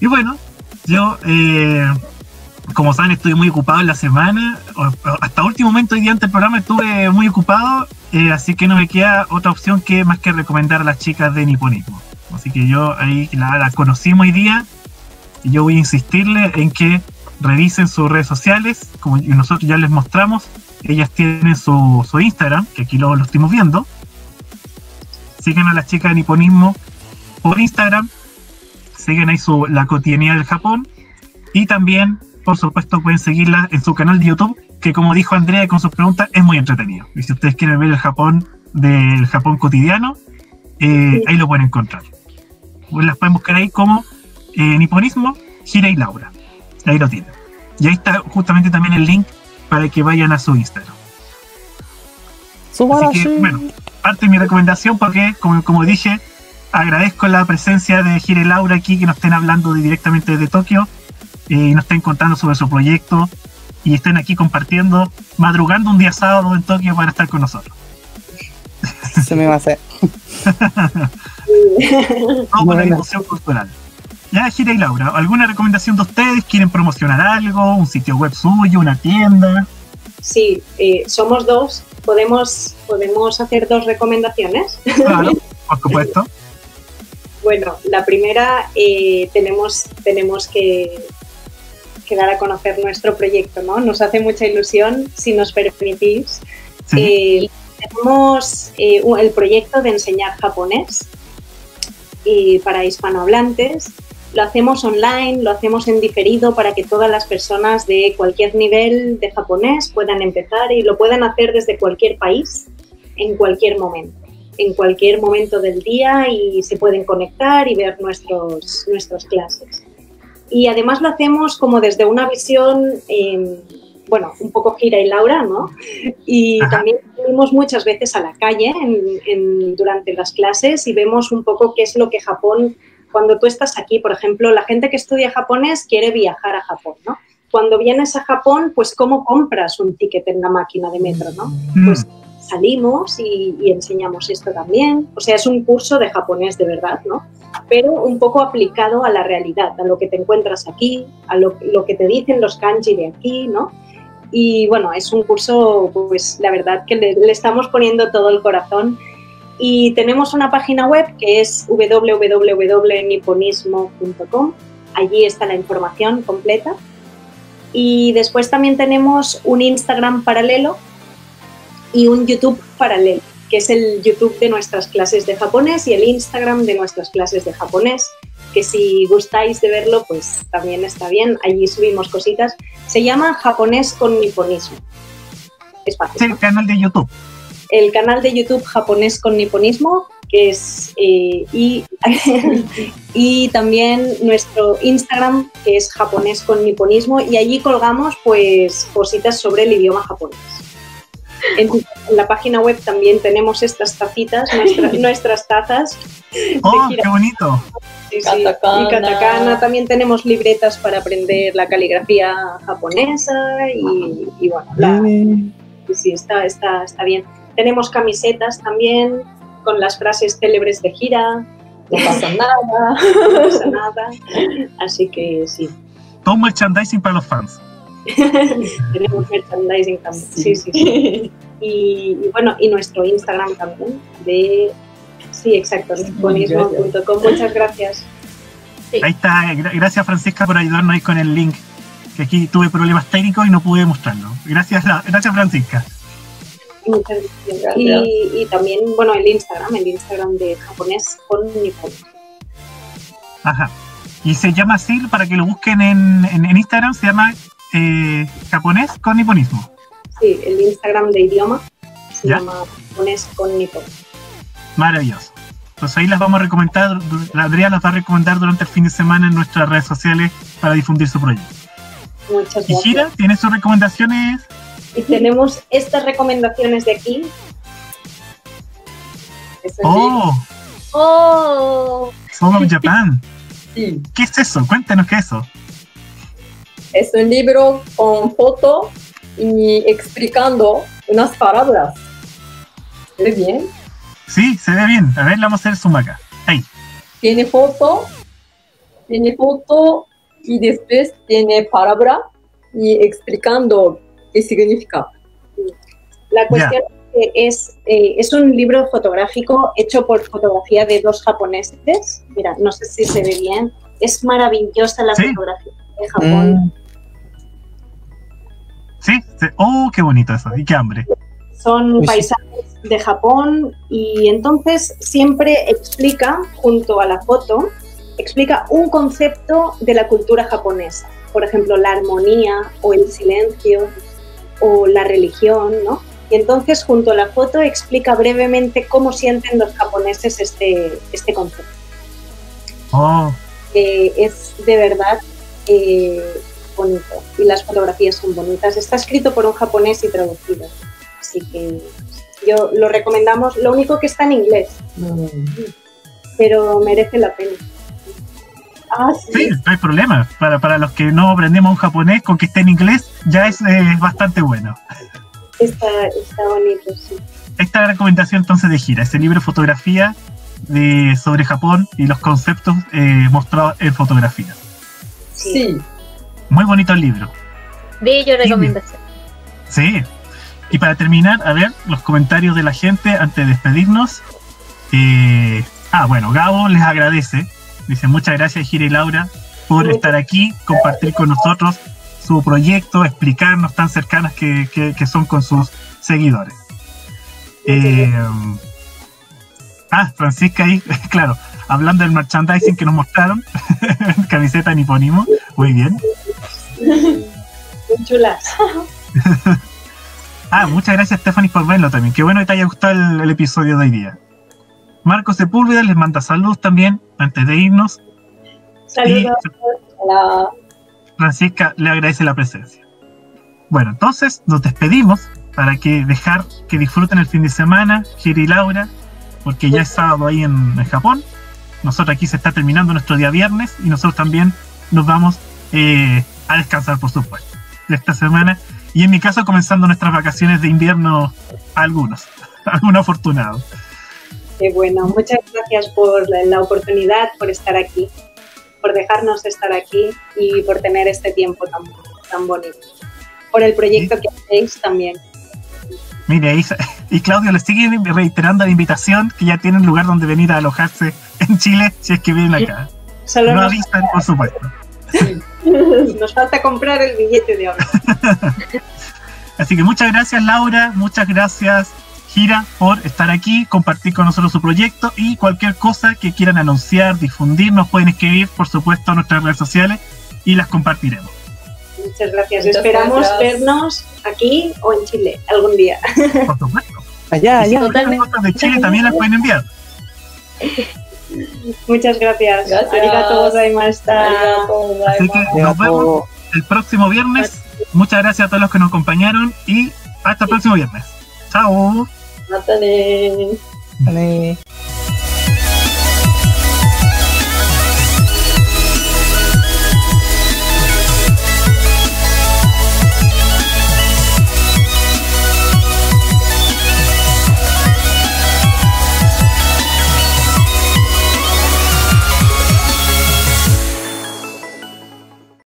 Y bueno, yo, eh, como saben, estuve muy ocupado en la semana. Hasta último momento, hoy día antes del programa, estuve muy ocupado. eh, así que no me queda otra opción que más que recomendar a las chicas de Niponismo. Así que yo ahí la, la conocimos hoy día. Yo voy a insistirle en que revisen sus redes sociales. Como nosotros ya les mostramos, ellas tienen su, su Instagram, que aquí lo, lo estamos viendo. Sigan a las chicas de Niponismo por Instagram. Siguen ahí su, la cotidianidad del Japón. Y también, por supuesto, pueden seguirla en su canal de YouTube, que como dijo Andrea con sus preguntas, es muy entretenido. Y si ustedes quieren ver el Japón del Japón cotidiano, eh, ahí lo pueden encontrar. Las pueden buscar ahí como eh, Niponismo, Gira y Laura. Ahí lo tienen. Y ahí está justamente también el link para que vayan a su Instagram. Así que, bueno, parte de mi recomendación porque, como, como dije, agradezco la presencia de Gira y Laura aquí, que nos estén hablando de- directamente desde Tokio eh, y nos estén contando sobre su proyecto y estén aquí compartiendo, madrugando un día sábado en Tokio para estar con nosotros. se me va a hacer. La Bueno. difusión cultural. Ya, Gira y Laura, ¿alguna recomendación de ustedes? ¿Quieren promocionar algo? ¿Un sitio web suyo? ¿Una tienda? Sí, eh, somos dos. Podemos, podemos hacer dos recomendaciones. Claro, por supuesto. Bueno, la primera, eh, tenemos, tenemos que, que dar a conocer nuestro proyecto, ¿no? Nos hace mucha ilusión, si nos permitís. Sí. Eh, tenemos el proyecto de enseñar japonés para hispanohablantes. Lo hacemos online, lo hacemos en diferido para que todas las personas de cualquier nivel de japonés puedan empezar y lo puedan hacer desde cualquier país, en cualquier momento, en cualquier momento del día y se pueden conectar y ver nuestros, nuestras clases. Y además lo hacemos como desde una visión, eh, bueno, un poco gira y Laura, ¿no? Y Ajá. también salimos muchas veces a la calle en- en- durante las clases y vemos un poco qué es lo que Japón, cuando tú estás aquí, por ejemplo, la gente que estudia japonés quiere viajar a Japón, ¿no? Cuando vienes a Japón, pues cómo compras un ticket en la máquina de metro, ¿no? Mm, Pues salimos y, y enseñamos esto también. O sea, es un curso de japonés de verdad, ¿no? Pero un poco aplicado a la realidad, a lo que te encuentras aquí, a lo, lo que te dicen los kanji de aquí, ¿no? Y bueno, es un curso, pues la verdad que le, le estamos poniendo todo el corazón. Y tenemos una página web que es www.niponismo.com. Allí está la información completa. Y después también tenemos un Instagram paralelo y un YouTube paralelo, que es el YouTube de nuestras clases de japonés y el Instagram de nuestras clases de japonés, que si gustáis de verlo, pues también está bien. Allí subimos cositas. Se llama Japonés con Niponismo. Es fácil. es el canal de YouTube. El canal de YouTube Japonés con Niponismo, que es. eh, y, y también nuestro Instagram, que es Japonés con Niponismo, y allí colgamos pues cositas sobre el idioma japonés. En, en la página web también tenemos estas tacitas, nuestra- nuestras tazas. ¡Oh, qué bonito! Sí. Y katakana. También tenemos libretas para aprender la caligrafía japonesa y, y bueno, la, sí, sí, está, está, está bien. Tenemos camisetas también con las frases célebres de gira, No pasa nada. no pasa nada. Así que sí, Todo merchandising para los fans. tenemos merchandising también. Sí, sí, sí. Y, y bueno, y nuestro Instagram también de... Sí, exacto, niponismo.com. Muchas gracias. Sí. Ahí está, gra- gracias Francisca por ayudarnos ahí con el link. Que aquí tuve problemas técnicos y no pude mostrarlo. Gracias, gracias Francisca. Muchas gracias. Y, y también, bueno, el Instagram, el Instagram de japonés con Nippon. Ajá. Y se llama así, para que lo busquen en, en- en Instagram, se llama eh, japonés con niponismo. Sí, el Instagram de idioma se ¿Ya? llama japonés con Nippon. Maravilloso. Pues ahí las vamos a recomendar, la Adriana las va a recomendar durante el fin de semana en nuestras redes sociales para difundir su proyecto. Muchas Y gracias. Gira, ¿tiene sus recomendaciones? Y tenemos estas recomendaciones de aquí. Oh, Oh, Song of Japan. sí. ¿Qué es eso? Cuéntanos qué es eso. Es un libro con foto y explicando unas palabras. ¿Ve bien? Sí, se ve bien. A ver, vamos a hacer zoom acá. Ahí. Tiene foto, tiene foto y después tiene palabra y explicando qué significa. La cuestión es que es, eh, es un libro fotográfico hecho por fotografía de dos japoneses. Mira, no sé si se ve bien. Es maravillosa la Sí. fotografía de Japón. Mm, Sí. Oh, qué bonito eso. Y qué hambre. Son paisajes de Japón y entonces siempre explica, junto a la foto, explica un concepto de la cultura japonesa. Por ejemplo, la armonía o el silencio o la religión, ¿no? Y entonces junto a la foto explica brevemente cómo sienten los japoneses este, este concepto. Oh, Eh, es de verdad eh, bonito y las fotografías son bonitas. Está escrito por un japonés y traducido. Así que yo lo recomendamos. Lo único que está en inglés, pero merece la pena. Ah, sí, sí. no hay problema. Para, para los que no aprendemos un japonés, con que esté en inglés, ya es eh, bastante bueno. Está, está bonito, sí. Esta es la recomendación entonces de Gira, ese libro de fotografía de, sobre Japón y los conceptos eh, mostrados en fotografía. Sí. Muy bonito el libro. bello recomendación. Sí. Y para terminar, a ver los comentarios de la gente antes de despedirnos. Eh, ah, bueno, Gabo les agradece. Dice muchas gracias Gira y Laura por estar aquí, compartir con nosotros su proyecto, explicarnos tan cercanas que, que- que son con sus seguidores. Eh, ah, Francisca ahí, claro, hablando del merchandising que nos mostraron, camiseta niponimo, muy bien. Muy chulas. Ah, muchas gracias Stephanie por verlo también. Qué bueno que te haya gustado el, el episodio de hoy día. Marcos Sepúlveda les manda saludos también antes de irnos. Saludos. La, Francisca le agradece la presencia. Bueno, entonces nos despedimos para que dejar que disfruten el fin de semana, Gira y Laura, porque ya es sábado ahí en, en Japón. Nosotros aquí se está terminando nuestro día viernes y nosotros también nos vamos eh, a descansar, por supuesto, de esta semana. Y en mi caso, comenzando nuestras vacaciones de invierno, algunos, algunos afortunados. Qué bueno, muchas gracias por la, la oportunidad, por estar aquí, por dejarnos estar aquí y por tener este tiempo tan, tan bonito. Por el proyecto que hacéis también. Mire, ahí, y Claudio le sigue reiterando la invitación que ya tienen lugar donde venir a alojarse en Chile si es que vienen acá. Solo No avisan, por supuesto. nos falta comprar el billete de ahora. Así que muchas gracias Laura, muchas gracias Gira por estar aquí, compartir con nosotros su proyecto y cualquier cosa que quieran anunciar, difundir, nos pueden escribir por supuesto a nuestras redes sociales y las compartiremos. Muchas gracias. Muchas Esperamos gracias. vernos aquí o en Chile algún día. Por supuesto. Allá, si allá. cosas de Chile también las pueden enviar. Muchas gracias. Gracias. Arigato gozaimashita. Arigatou Así que nos vemos el próximo viernes. Muchas gracias a todos los que nos acompañaron y hasta el próximo viernes. Chao. またねー。またねー。